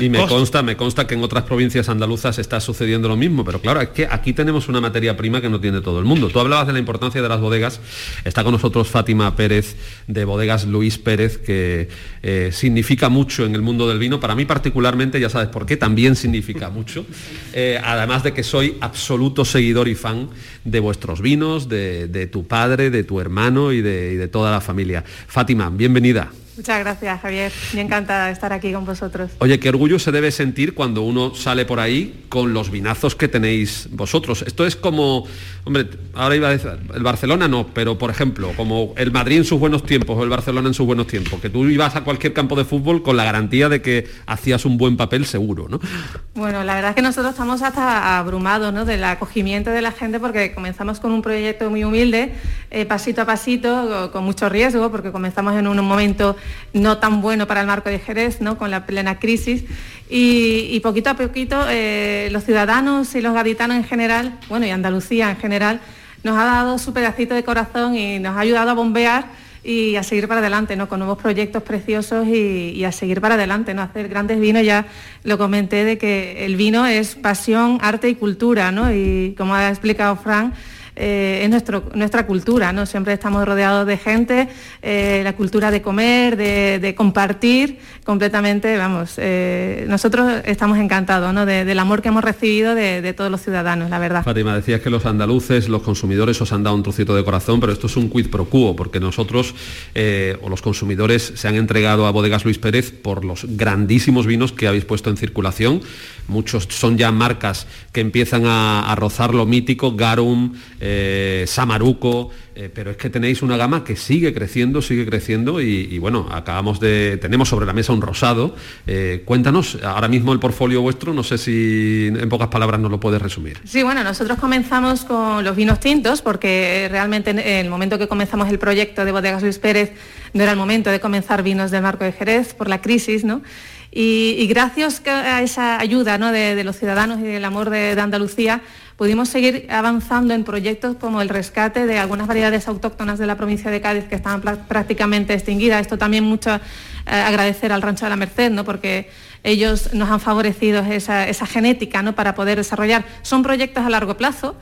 y me consta, me consta que en otras provincias andaluzas está sucediendo lo mismo, pero claro, es que aquí tenemos una materia prima que no tiene todo el mundo. Tú hablabas de la importancia de las bodegas. Está con nosotros Fátima Pérez de Bodegas Luis Pérez, que eh, significa mucho en el mundo del vino. Para mí particularmente, ya sabes por qué, también significa mucho. Eh, además de que soy absoluto seguidor y fan de vuestros vinos, de, tu padre, de tu hermano y de toda la familia. Fátima, bienvenida. Muchas gracias, Javier. Me encanta estar aquí con vosotros. Oye, qué orgullo se debe sentir cuando uno sale por ahí con los vinazos que tenéis vosotros. Esto es como, hombre, ahora iba a decir, el Barcelona no, pero por ejemplo, como el Madrid en sus buenos tiempos o el Barcelona en sus buenos tiempos, que tú ibas a cualquier campo de fútbol con la garantía de que hacías un buen papel seguro, ¿no? Bueno, la verdad es que nosotros estamos hasta abrumados ¿no? del acogimiento de la gente porque comenzamos con un proyecto muy humilde, eh, pasito a pasito, con mucho riesgo, porque comenzamos en un momento no tan bueno para el marco de Jerez, ¿no? con la plena crisis. Y, poquito a poquito eh, los ciudadanos y los gaditanos en general, bueno, y Andalucía en general, nos ha dado su pedacito de corazón y nos ha ayudado a bombear y a seguir para adelante, ¿no? Con nuevos proyectos preciosos y, a seguir para adelante, ¿no? Hacer grandes vinos, ya lo comenté de que el vino es pasión, arte y cultura, ¿no? Y como ha explicado Frank, eh, es nuestro, nuestra cultura, ¿no? Siempre estamos rodeados de gente, eh, la cultura de comer, de, compartir, completamente, vamos, eh, nosotros estamos encantados ¿no? del amor que hemos recibido de, todos los ciudadanos, la verdad. Fátima, decías que los andaluces, los consumidores os han dado un trocito de corazón, pero esto es un quid pro quo, porque nosotros o los consumidores se han entregado a Bodegas Luis Pérez por los grandísimos vinos que habéis puesto en circulación. Muchos son ya marcas que empiezan a, rozar lo mítico, Garum, Samaruco, eh, pero es que tenéis una gama que sigue creciendo, sigue creciendo y, bueno, acabamos de, tenemos sobre la mesa un rosado. Eh, cuéntanos, ahora mismo el portfolio vuestro, no sé si en pocas palabras nos lo puedes resumir. Sí, bueno, nosotros comenzamos con los vinos tintos porque realmente en el momento que comenzamos el proyecto de Bodegas Luis Pérez no era el momento de comenzar vinos del marco de Jerez por la crisis, ¿no? Y, gracias a esa ayuda de, los ciudadanos y del amor de Andalucía, pudimos seguir avanzando en proyectos como el rescate de algunas variedades autóctonas de la provincia de Cádiz que estaban prácticamente extinguidas. Esto también mucho eh, agradecer al Rancho de la Merced, ¿no? porque ellos nos han favorecido esa, genética ¿no? para poder desarrollar. Son proyectos a largo plazo.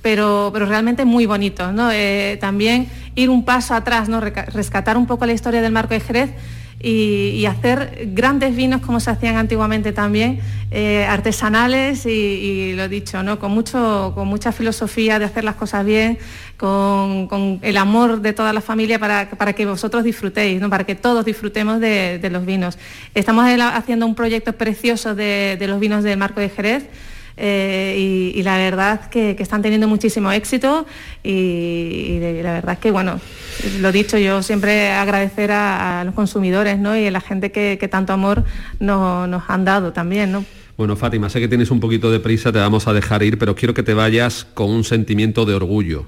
Pero, pero, realmente muy bonitos. ¿no? Eh, también ir un paso atrás, ¿no? rescatar un poco la historia del marco de Jerez y, hacer grandes vinos como se hacían antiguamente también, eh, artesanales y, lo dicho, ¿no? con, mucho, con mucha filosofía de hacer las cosas bien, con, el amor de toda la familia para, que vosotros disfrutéis, ¿no? para que todos disfrutemos de, los vinos. Estamos haciendo un proyecto precioso de, de los vinos del Marco de Jerez. Eh, y, la verdad que, están teniendo muchísimo éxito y, la verdad que, bueno, lo dicho, yo siempre agradecer a, los consumidores ¿no? y a la gente que, tanto amor nos han dado también. ¿no? Bueno, Fátima, sé que tienes un poquito de prisa, te vamos a dejar ir, pero quiero que te vayas con un sentimiento de orgullo.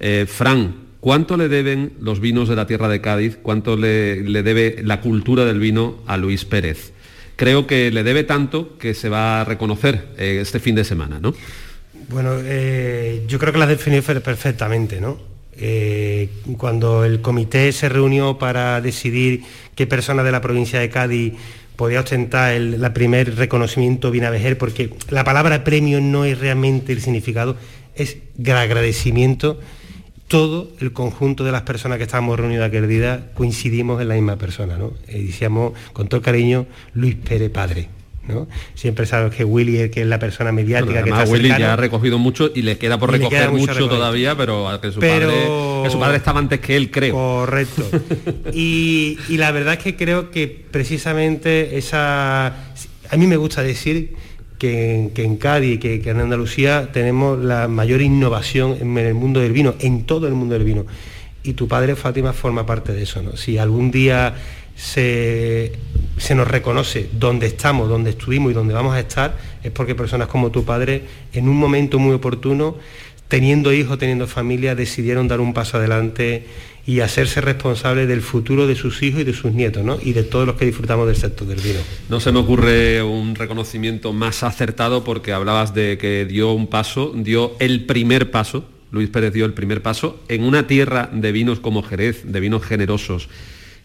Eh, Fran, ¿cuánto le deben los vinos de la tierra de Cádiz? ¿Cuánto le, le debe la cultura del vino a Luis Pérez? Creo que le debe tanto que se va a reconocer eh, este fin de semana, ¿no? Bueno, eh, yo creo que la has definido perfectamente, ¿no? Eh, cuando el comité se reunió para decidir qué persona de la provincia de Cádiz podía ostentar el primer reconocimiento Vinavejer, porque la palabra premio no es realmente el significado, es agradecimiento todo el conjunto de las personas que estábamos reunidas aquel día coincidimos en la misma persona, ¿no? Y decíamos con todo cariño Luis Pérez Padre. ¿no? Siempre sabes que Willy es que es la persona mediática que está Willy ya ha recogido mucho y le queda por recoger mucho, todavía, pero que su, Padre, que su padre estaba antes que él, creo. Correcto. y, y la verdad es que creo que precisamente esa... A mí me gusta decir que, en Cádiz, que, que en Andalucía tenemos la mayor innovación en el mundo del vino, en todo el mundo del vino. Y tu padre Fátima forma parte de eso. Si algún día se se nos reconoce dónde estamos, dónde estuvimos y dónde vamos a estar, es porque personas como tu padre, en un momento muy oportuno, teniendo hijos, teniendo familia, decidieron dar un paso adelante y hacerse responsable del futuro de sus hijos y de sus nietos, ¿no? Y de todos los que disfrutamos del sector del vino. No se me ocurre un reconocimiento más acertado porque hablabas de que dio un paso, dio el primer paso, Luis Pérez dio el primer paso en una tierra de vinos como Jerez, de vinos generosos,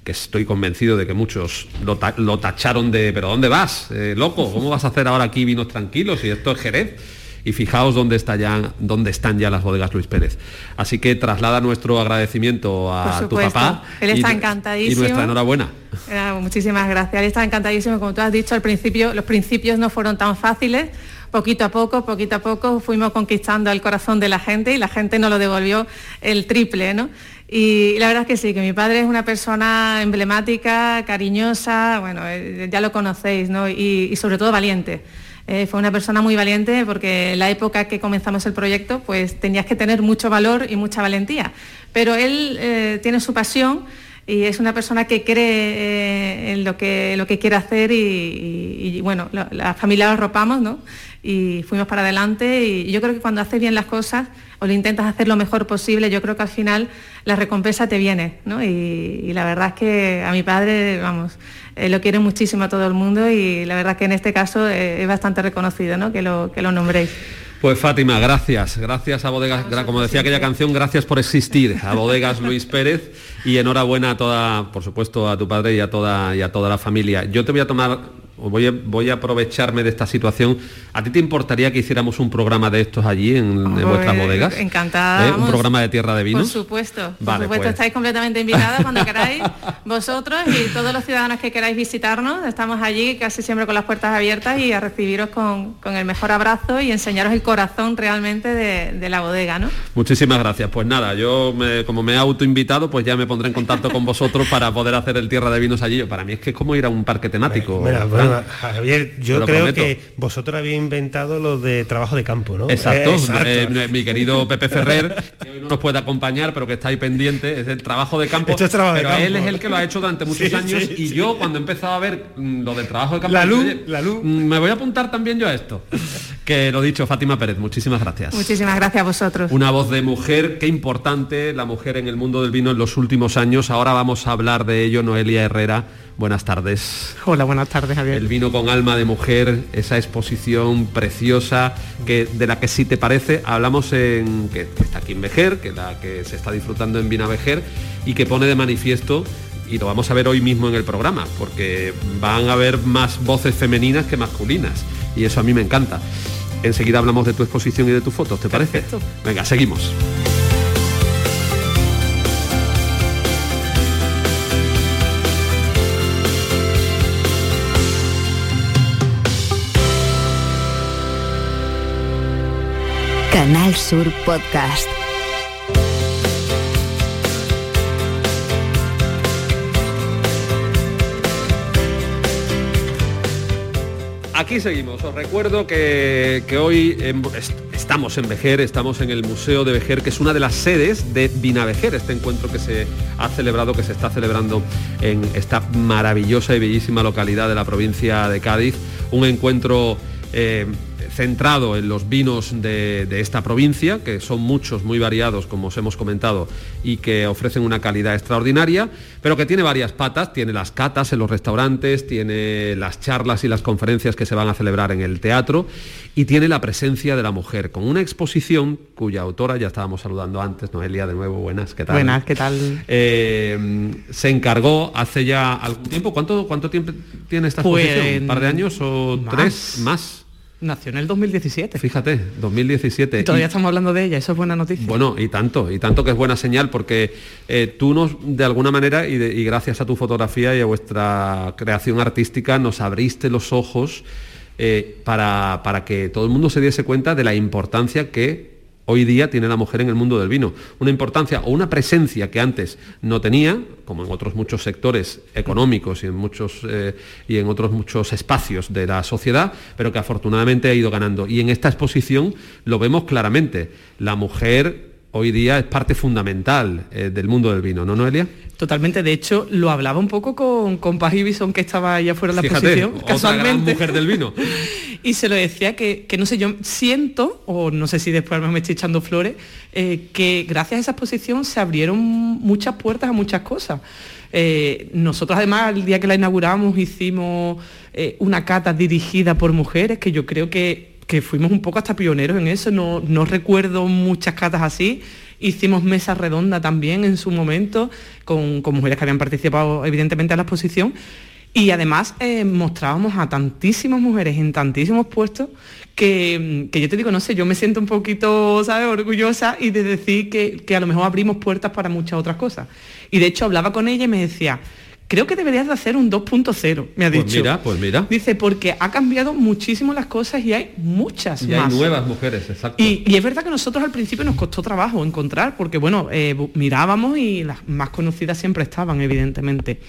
que estoy convencido de que muchos lo, tacharon de, pero ¿dónde vas, eh, loco? ¿Cómo vas a hacer ahora aquí vinos tranquilos y esto es Jerez? Y fijaos dónde, está ya, dónde están ya las bodegas Luis Pérez. Así que traslada nuestro agradecimiento a tu papá. Él está encantadísimo. Y nuestra enhorabuena. muchísimas gracias. Él está encantadísimo. Como tú has dicho al principio, los principios no fueron tan fáciles. Poquito a poco, poquito a poco fuimos conquistando el corazón de la gente y la gente nos lo devolvió el triple, ¿no? Y la verdad es que sí, que mi padre es una persona emblemática, cariñosa, bueno, eh, ya lo conocéis, ¿no? y sobre todo valiente. Eh, fue una persona muy valiente porque en la época que comenzamos el proyecto pues tenías que tener mucho valor y mucha valentía. Pero él eh, tiene su pasión y es una persona que cree eh, en lo que, lo que quiere hacer y, bueno, la, familia lo arropamos ¿no? y fuimos para adelante y yo creo que cuando haces bien las cosas o lo intentas hacer lo mejor posible, yo creo que al final la recompensa te viene ¿no? y la verdad es que a mi padre, vamos, eh, lo quiere muchísimo a todo el mundo y la verdad que en este caso eh, es bastante reconocido ¿no? que, lo, que lo nombréis. Pues Fátima, gracias, gracias a Bodegas, como decía aquella canción, gracias por existir, a Bodegas Luis Pérez y enhorabuena a toda, por supuesto, a tu padre y a toda, y a toda la familia. Yo te voy a tomar voy a, voy a aprovecharme de esta situación. ¿A ti te importaría que hiciéramos un programa de estos allí en, vuestras bodegas? Encantada. ¿Eh? Un programa de tierra de vinos. Por supuesto, por supuesto, pues. estáis completamente invitados cuando queráis, vosotros y todos los ciudadanos que queráis visitarnos. Estamos allí casi siempre con las puertas abiertas y a recibiros con, el mejor abrazo y enseñaros el corazón realmente de, la bodega, ¿no? Muchísimas gracias. Pues nada, yo como me he autoinvitado, pues ya me pondré en contacto con vosotros para poder hacer el tierra de vinos allí. Para mí es que es como ir a un parque temático. Javier, yo creo que vosotros habéis inventado lo de trabajo de campo, ¿no? Exacto. Eh, mi querido Pepe Ferrer, que hoy no nos puede acompañar, pero que está ahí pendiente, es el trabajo de campo. Esto es trabajo pero de campo. él es el que lo ha hecho durante muchos años y yo cuando he empezado a ver mm, lo del trabajo de campo, la luz, la luz. Mm, me voy a apuntar también yo a esto. que lo dicho, Fátima Pérez, muchísimas gracias. Muchísimas gracias a vosotros. Una voz de mujer, qué importante la mujer en el mundo del vino en los últimos años. Ahora vamos a hablar de ello, Noelia Herrera Buenas tardes. Hola, buenas tardes, Javier. El vino con alma de mujer, esa exposición preciosa que, de la que sí te parece, hablamos en que, está aquí en Vejer, que la que se está disfrutando en Vina Vejer y que pone de manifiesto y lo vamos a ver hoy mismo en el programa, porque van a haber más voces femeninas que masculinas y eso a mí me encanta. Enseguida hablamos de tu exposición y de tus fotos, ¿te parece? Venga, seguimos. Canal Sur Podcast. Aquí seguimos. Os recuerdo que, hoy estamos en Vejer, estamos en el Museo de Vejer, que es una de las sedes de Vinavejer, este encuentro que se ha celebrado, que se está celebrando en esta maravillosa y bellísima localidad de la provincia de Cádiz. Un encuentro eh, centrado en los vinos de, esta provincia, que son muchos, muy variados, como os hemos comentado, y que ofrecen una calidad extraordinaria, pero que tiene varias patas, tiene las catas en los restaurantes, tiene las charlas y las conferencias que se van a celebrar en el teatro, y tiene la presencia de la mujer, con una exposición cuya autora, ya estábamos saludando antes, Noelia, de nuevo, buenas, ¿qué tal? Buenas, ¿qué tal? Eh, se encargó hace ya algún tiempo, ¿cuánto, cuánto tiempo tiene esta pues exposición? ¿Un par de años o tres más? Nació en el 2017. Fíjate, 2017. Y todavía estamos hablando de ella, eso es buena noticia. Bueno, y tanto, y tanto que es buena señal, porque eh, tú nos, de alguna manera, y, gracias a tu fotografía y a vuestra creación artística, nos abriste los ojos eh, para, para que todo el mundo se diese cuenta de la importancia que hoy día tiene la mujer en el mundo del vino. Una importancia o una presencia que antes no tenía, como en otros muchos sectores económicos y en, muchos, eh, y en otros muchos espacios de la sociedad, pero que afortunadamente ha ido ganando. Y en esta exposición lo vemos claramente. La mujer hoy día es parte fundamental eh, del mundo del vino, ¿no, Noelia? Totalmente, de hecho lo hablaba un poco con, con Paz Ibison que estaba allá fuera de la Fíjate, exposición, otra gran casualmente. mujer del vino. y se lo decía que, que no sé, yo siento, o no sé si después me estoy echando flores, eh, que gracias a esa exposición se abrieron muchas puertas a muchas cosas. Eh, nosotros además el día que la inauguramos hicimos eh, una cata dirigida por mujeres, que yo creo que, que fuimos un poco hasta pioneros en eso, no, no recuerdo muchas catas así. Hicimos mesa redonda también en su momento con, con mujeres que habían participado evidentemente en la exposición y además eh, mostrábamos a tantísimas mujeres en tantísimos puestos que, que yo te digo, no sé, yo me siento un poquito, ¿sabes?, orgullosa y de decir que, que a lo mejor abrimos puertas para muchas otras cosas. Y de hecho hablaba con ella y me decía, creo que deberías de hacer un 2.0, me ha Pues dicho. mira, pues mira. Dice, porque ha cambiado muchísimo las cosas y hay muchas Y hay más. nuevas mujeres, exacto. Y, y es verdad que nosotros al principio nos costó trabajo encontrar, porque bueno, eh, mirábamos y las más conocidas siempre estaban, evidentemente.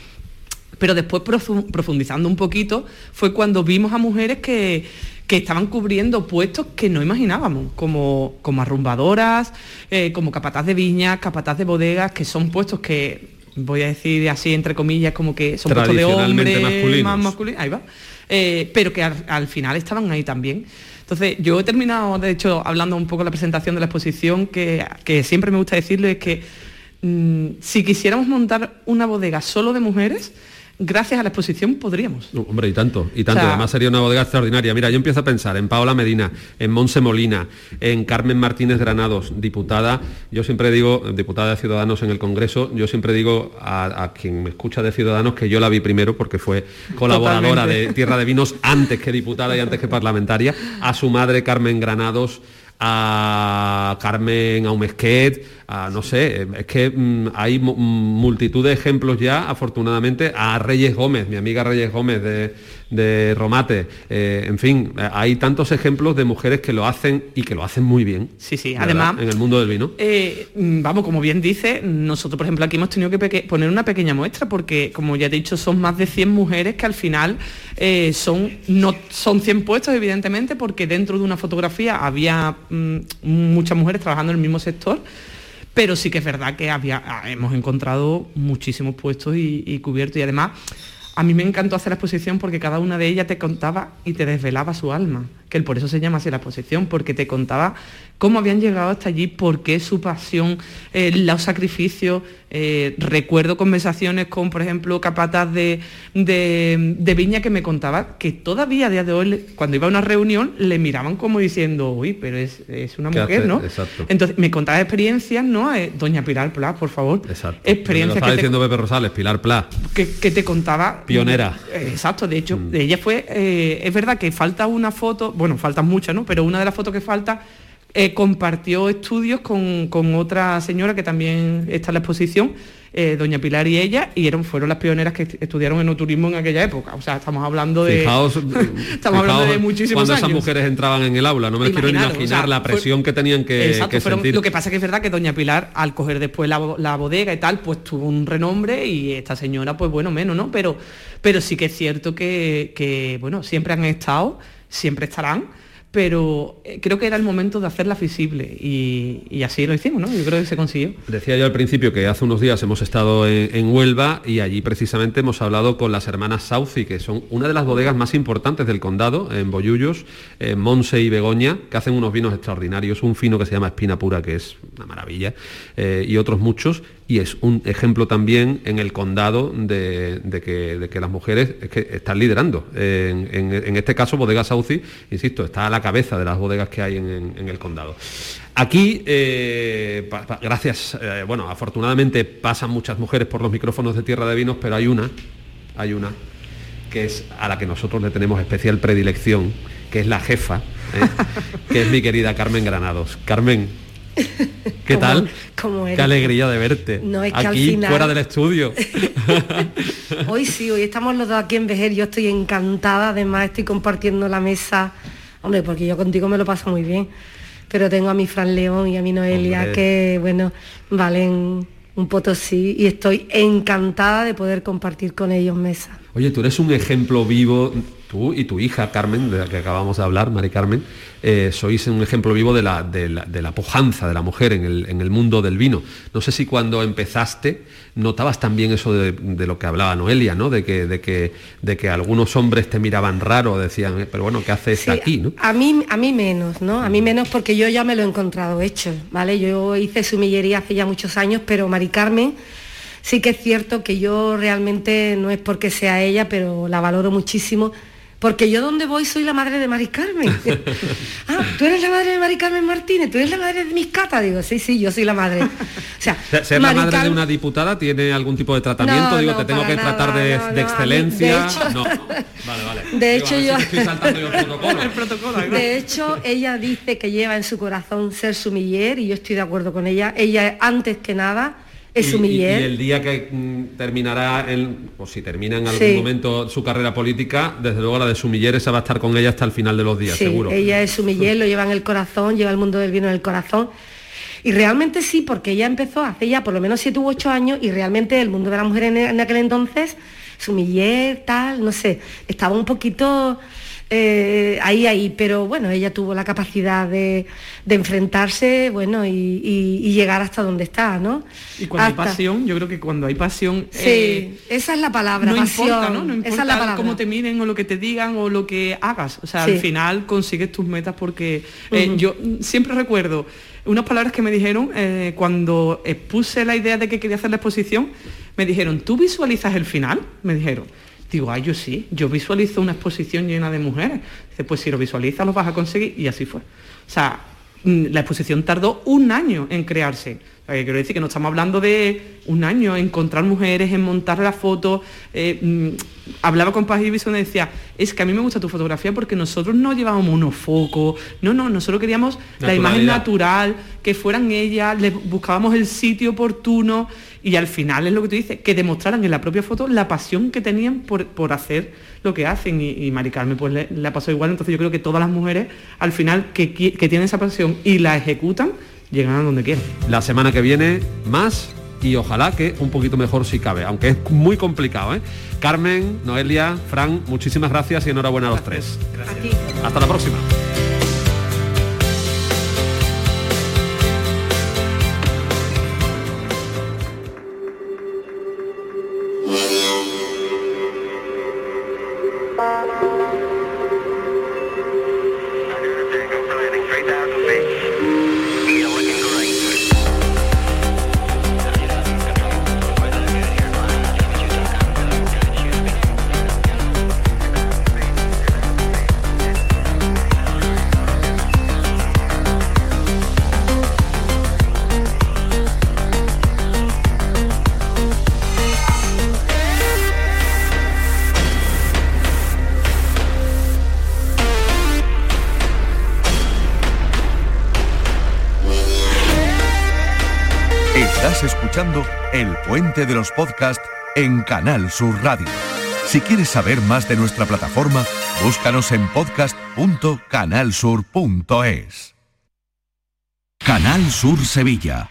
Pero después profu- profundizando un poquito fue cuando vimos a mujeres que, que estaban cubriendo puestos que no imaginábamos, como, como arrumbadoras, eh, como capataz de viñas, capataz de bodegas, que son puestos que, voy a decir así entre comillas, como que son puestos de hombres, masculinos. más masculinos, ahí va, Eh, pero que al, al final estaban ahí también. Entonces, yo he terminado, de hecho, hablando un poco de la presentación de la exposición, que, que siempre me gusta decirlo, es que mm, si quisiéramos montar una bodega solo de mujeres, gracias a la exposición podríamos. No, Hombre, y tanto, y tanto. O sea- Además sería una bodega extraordinaria. Mira, yo empiezo a pensar en Paola Medina, en Monse Molina, en Carmen Martínez Granados, diputada. Yo siempre digo, diputada de Ciudadanos en el Congreso, yo siempre digo a, a quien me escucha de Ciudadanos que yo la vi primero porque fue colaboradora Totalmente. de Tierra de Vinos antes que diputada y antes que parlamentaria. A su madre Carmen Granados a Carmen Aumesquet, a no sé, es que mm, hay mu- multitud de ejemplos ya, afortunadamente, a Reyes Gómez, mi amiga Reyes Gómez de, de Romate, eh, en fin, eh, hay tantos ejemplos de mujeres que lo hacen y que lo hacen muy bien. Sí, sí, ¿verdad? además- En el mundo del vino. Eh, mm, vamos, como bien dice, nosotros, por ejemplo, aquí hemos tenido que poner una pequeña muestra porque, como ya te he dicho, son más de 100 mujeres que al final eh, son, no son 100 puestos, evidentemente, porque dentro de una fotografía había mm, muchas mujeres trabajando en el mismo sector. Pero sí que es verdad que había, ah, hemos encontrado muchísimos puestos y, y cubiertos. Y además, a mí me encantó hacer la exposición porque cada una de ellas te contaba y te desvelaba su alma. Que por eso se llama así la exposición, porque te contaba cómo habían llegado hasta allí, por qué su pasión, eh, los sacrificios. Eh, recuerdo conversaciones con, por ejemplo, capatas de, de, de Viña que me contaba que todavía a día de hoy, cuando iba a una reunión, le miraban como diciendo, uy, pero es, es una ¿Qué mujer, hace? ¿no? Exacto. Entonces me contaba experiencias, ¿no? Eh, Doña Pilar Pla, por favor. Exacto. Experiencias estaba que te, diciendo Pepe Rosales, Pilar Pla, que, que te contaba. pionera. Exacto, de hecho, ella fue, es verdad que falta una foto, bueno, faltan muchas, ¿no? Pero una de las fotos que falta eh, compartió estudios con, con otra señora que también está en la exposición, eh, doña Pilar y ella, y eran, fueron las pioneras que est- estudiaron enoturismo en aquella época. O sea, estamos hablando de. Fijaos, estamos hablando de muchísimos cuando años. esas mujeres entraban en el aula, no me quiero ni imaginar o sea, la fue- presión que tenían que, Exacto, que fueron- sentir. lo que pasa que es verdad que doña Pilar, al coger después la, la bodega y tal, pues tuvo un renombre y esta señora, pues bueno, menos, ¿no? Pero, pero sí que es cierto que, que, bueno, siempre han estado, siempre estarán, pero eh, creo que era el momento de hacerla visible y, así lo hicimos, ¿no? Yo creo que se consiguió. Decía yo al principio que hace unos días hemos estado en, en Huelva y allí precisamente hemos hablado con las hermanas Sauci, que son una de las bodegas más importantes del condado, en Boyullos, en Monse y Begoña, que hacen unos vinos extraordinarios, un fino que se llama Espina Pura, que es una maravilla, eh, y otros muchos, y es un ejemplo también en el condado de, de que, de que las mujeres es que están liderando. En, en- en este caso, Bodega Sauci, insisto, está a la cabeza de las bodegas que hay en, el condado. Aquí, eh, pa- pa- gracias, eh, bueno, afortunadamente pasan muchas mujeres por los micrófonos de Tierra de Vinos, pero hay una, hay una, que es a la que nosotros le tenemos especial predilección, que es la jefa, ¿eh? que es mi querida Carmen Granados. Carmen, ¿qué ¿Cómo- tal? cómo Qué eres? alegría de verte. No, es que al aquí, final- fuera del estudio. Hoy sí, hoy estamos los dos aquí en Vejer, yo estoy encantada, además estoy compartiendo la mesa, hombre, porque yo contigo me lo paso muy bien, pero tengo a mi Fran León y a mi Noelia Hombre. que, bueno, valen un potosí y estoy encantada de poder compartir con ellos mesa. Oye, tú eres un ejemplo vivo tú y tu hija Carmen, de la que acabamos de hablar, Mari Carmen, eh, sois un ejemplo vivo de la, de la, de la pujanza de la mujer en el, en el, mundo del vino. No sé si cuando empezaste notabas también eso de, de lo que hablaba Noelia, ¿no? De que, de, que, de que algunos hombres te miraban raro, decían, eh, pero bueno, ¿qué haces sí, aquí? ¿no? A mí, a mí menos, ¿no? A mí menos porque yo ya me lo he encontrado hecho, ¿vale? Yo hice sumillería hace ya muchos años, pero Mari Carmen sí que es cierto que yo realmente no es porque sea ella, pero la valoro muchísimo. Porque yo donde voy soy la madre de Mari Carmen. ah, tú eres la madre de Mari Carmen Martínez, tú eres la madre de mis catas. Digo, sí, sí, yo soy la madre. O sea, ser Mari la madre de una diputada tiene algún tipo de tratamiento. No, Digo, no, te tengo que tratar de, no, de no, excelencia. de hecho- no. Vale, vale. De hecho, si yo- me estoy saltando yo el protocolo. El protocolo, ¿no? De hecho, ella dice que lleva en su corazón ser sumiller y yo estoy de acuerdo con ella. Ella antes que nada es Y- el día que mm, terminará, el, o si termina en algún Sí. momento su carrera política, desde luego la de sumiller esa va a estar con ella hasta el final de los días, Sí, seguro. ella es sumiller, lo lleva en el corazón, lleva el mundo del vino en el corazón. Y realmente sí, porque ella empezó hace ya por lo menos 7 u 8 años y realmente el mundo de la mujer en, en aquel entonces, sumiller, tal, no sé, estaba un poquito eh, ahí, ahí, pero bueno, ella tuvo la capacidad de, de enfrentarse, bueno, y, y- y llegar hasta donde está, ¿no? Y cuando Hasta- hay pasión, yo creo que cuando hay pasión... Sí, eh, esa es la palabra, no pasión. importa, ¿no? No importa esa es la palabra. cómo te miren o lo que te digan o lo que hagas. O sea, Sí. al final consigues tus metas porque eh, yo siempre recuerdo unas palabras que me dijeron eh, cuando expuse la idea de que quería hacer la exposición, me dijeron, ¿tú visualizas el final? Me dijeron. Digo, ay, yo sí, yo visualizo una exposición llena de mujeres. Dice, pues si lo visualizas lo vas a conseguir y así fue. O sea, mm, la exposición tardó un año en crearse. Que quiero decir que no estamos hablando de un año, en encontrar mujeres, en montar la foto. eh, mm, hablaba con Paz y Visión y decía, es que a mí me gusta tu fotografía porque nosotros no llevábamos unos focos, no, no, nosotros queríamos la imagen natural, que fueran ellas, les buscábamos el sitio oportuno y al final es lo que tú dices, que demostraran en la propia foto la pasión que tenían por, por hacer lo que hacen y, y Mari Carmen pues le, ha pasado igual, entonces yo creo que todas las mujeres al final que, que tienen esa pasión y la ejecutan, llegan a donde quieren. La semana que viene, más y ojalá que un poquito mejor si cabe, aunque es muy complicado. ¿eh? Carmen, Noelia, Fran, muchísimas gracias y enhorabuena a los tres. Hasta la próxima. El Puente de los Podcasts en Canal Sur Radio. Si quieres saber más de nuestra plataforma, búscanos en podcast.canalsur.es. Canal Sur Sevilla.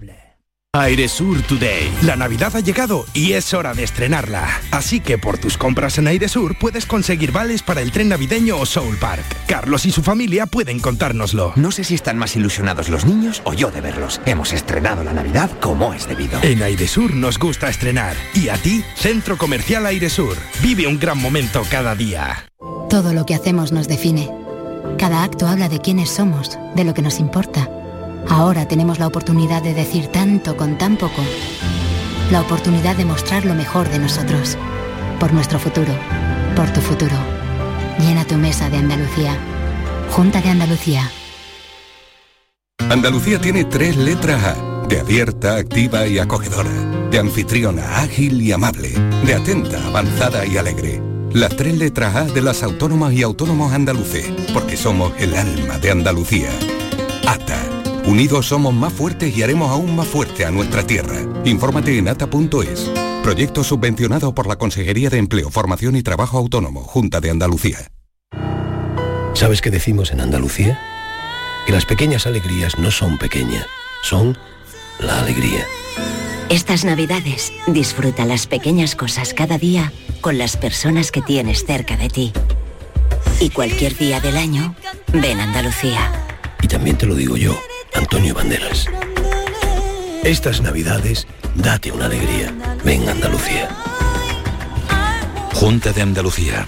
Airesur Today. La Navidad ha llegado y es hora de estrenarla. Así que por tus compras en Airesur puedes conseguir vales para el tren navideño o Soul Park. Carlos y su familia pueden contárnoslo. No sé si están más ilusionados los niños o yo de verlos. Hemos estrenado la Navidad como es debido. En Airesur nos gusta estrenar. Y a ti, Centro Comercial Airesur. Vive un gran momento cada día. Todo lo que hacemos nos define. Cada acto habla de quiénes somos, de lo que nos importa. Ahora tenemos la oportunidad de decir tanto con tan poco. La oportunidad de mostrar lo mejor de nosotros. Por nuestro futuro. Por tu futuro. Llena tu mesa de Andalucía. Junta de Andalucía. Andalucía tiene tres letras A, de abierta, activa y acogedora, de anfitriona, ágil y amable, de atenta, avanzada y alegre. Las tres letras A de las autónomas y autónomos andaluces, porque somos el alma de Andalucía. ATA, Unidos somos más fuertes y haremos aún más fuerte a nuestra tierra. Infórmate en ata.es. Proyecto subvencionado por la Consejería de Empleo, Formación y Trabajo Autónomo, Junta de Andalucía. ¿Sabes qué decimos en Andalucía? Que las pequeñas alegrías no son pequeñas, son la alegría. Estas navidades disfruta las pequeñas cosas cada día con las personas que tienes cerca de ti. Y cualquier día del año, ven a Andalucía. Y también te lo digo yo, Antonio Banderas. Estas navidades, date una alegría. Ven Andalucía. Junta de Andalucía.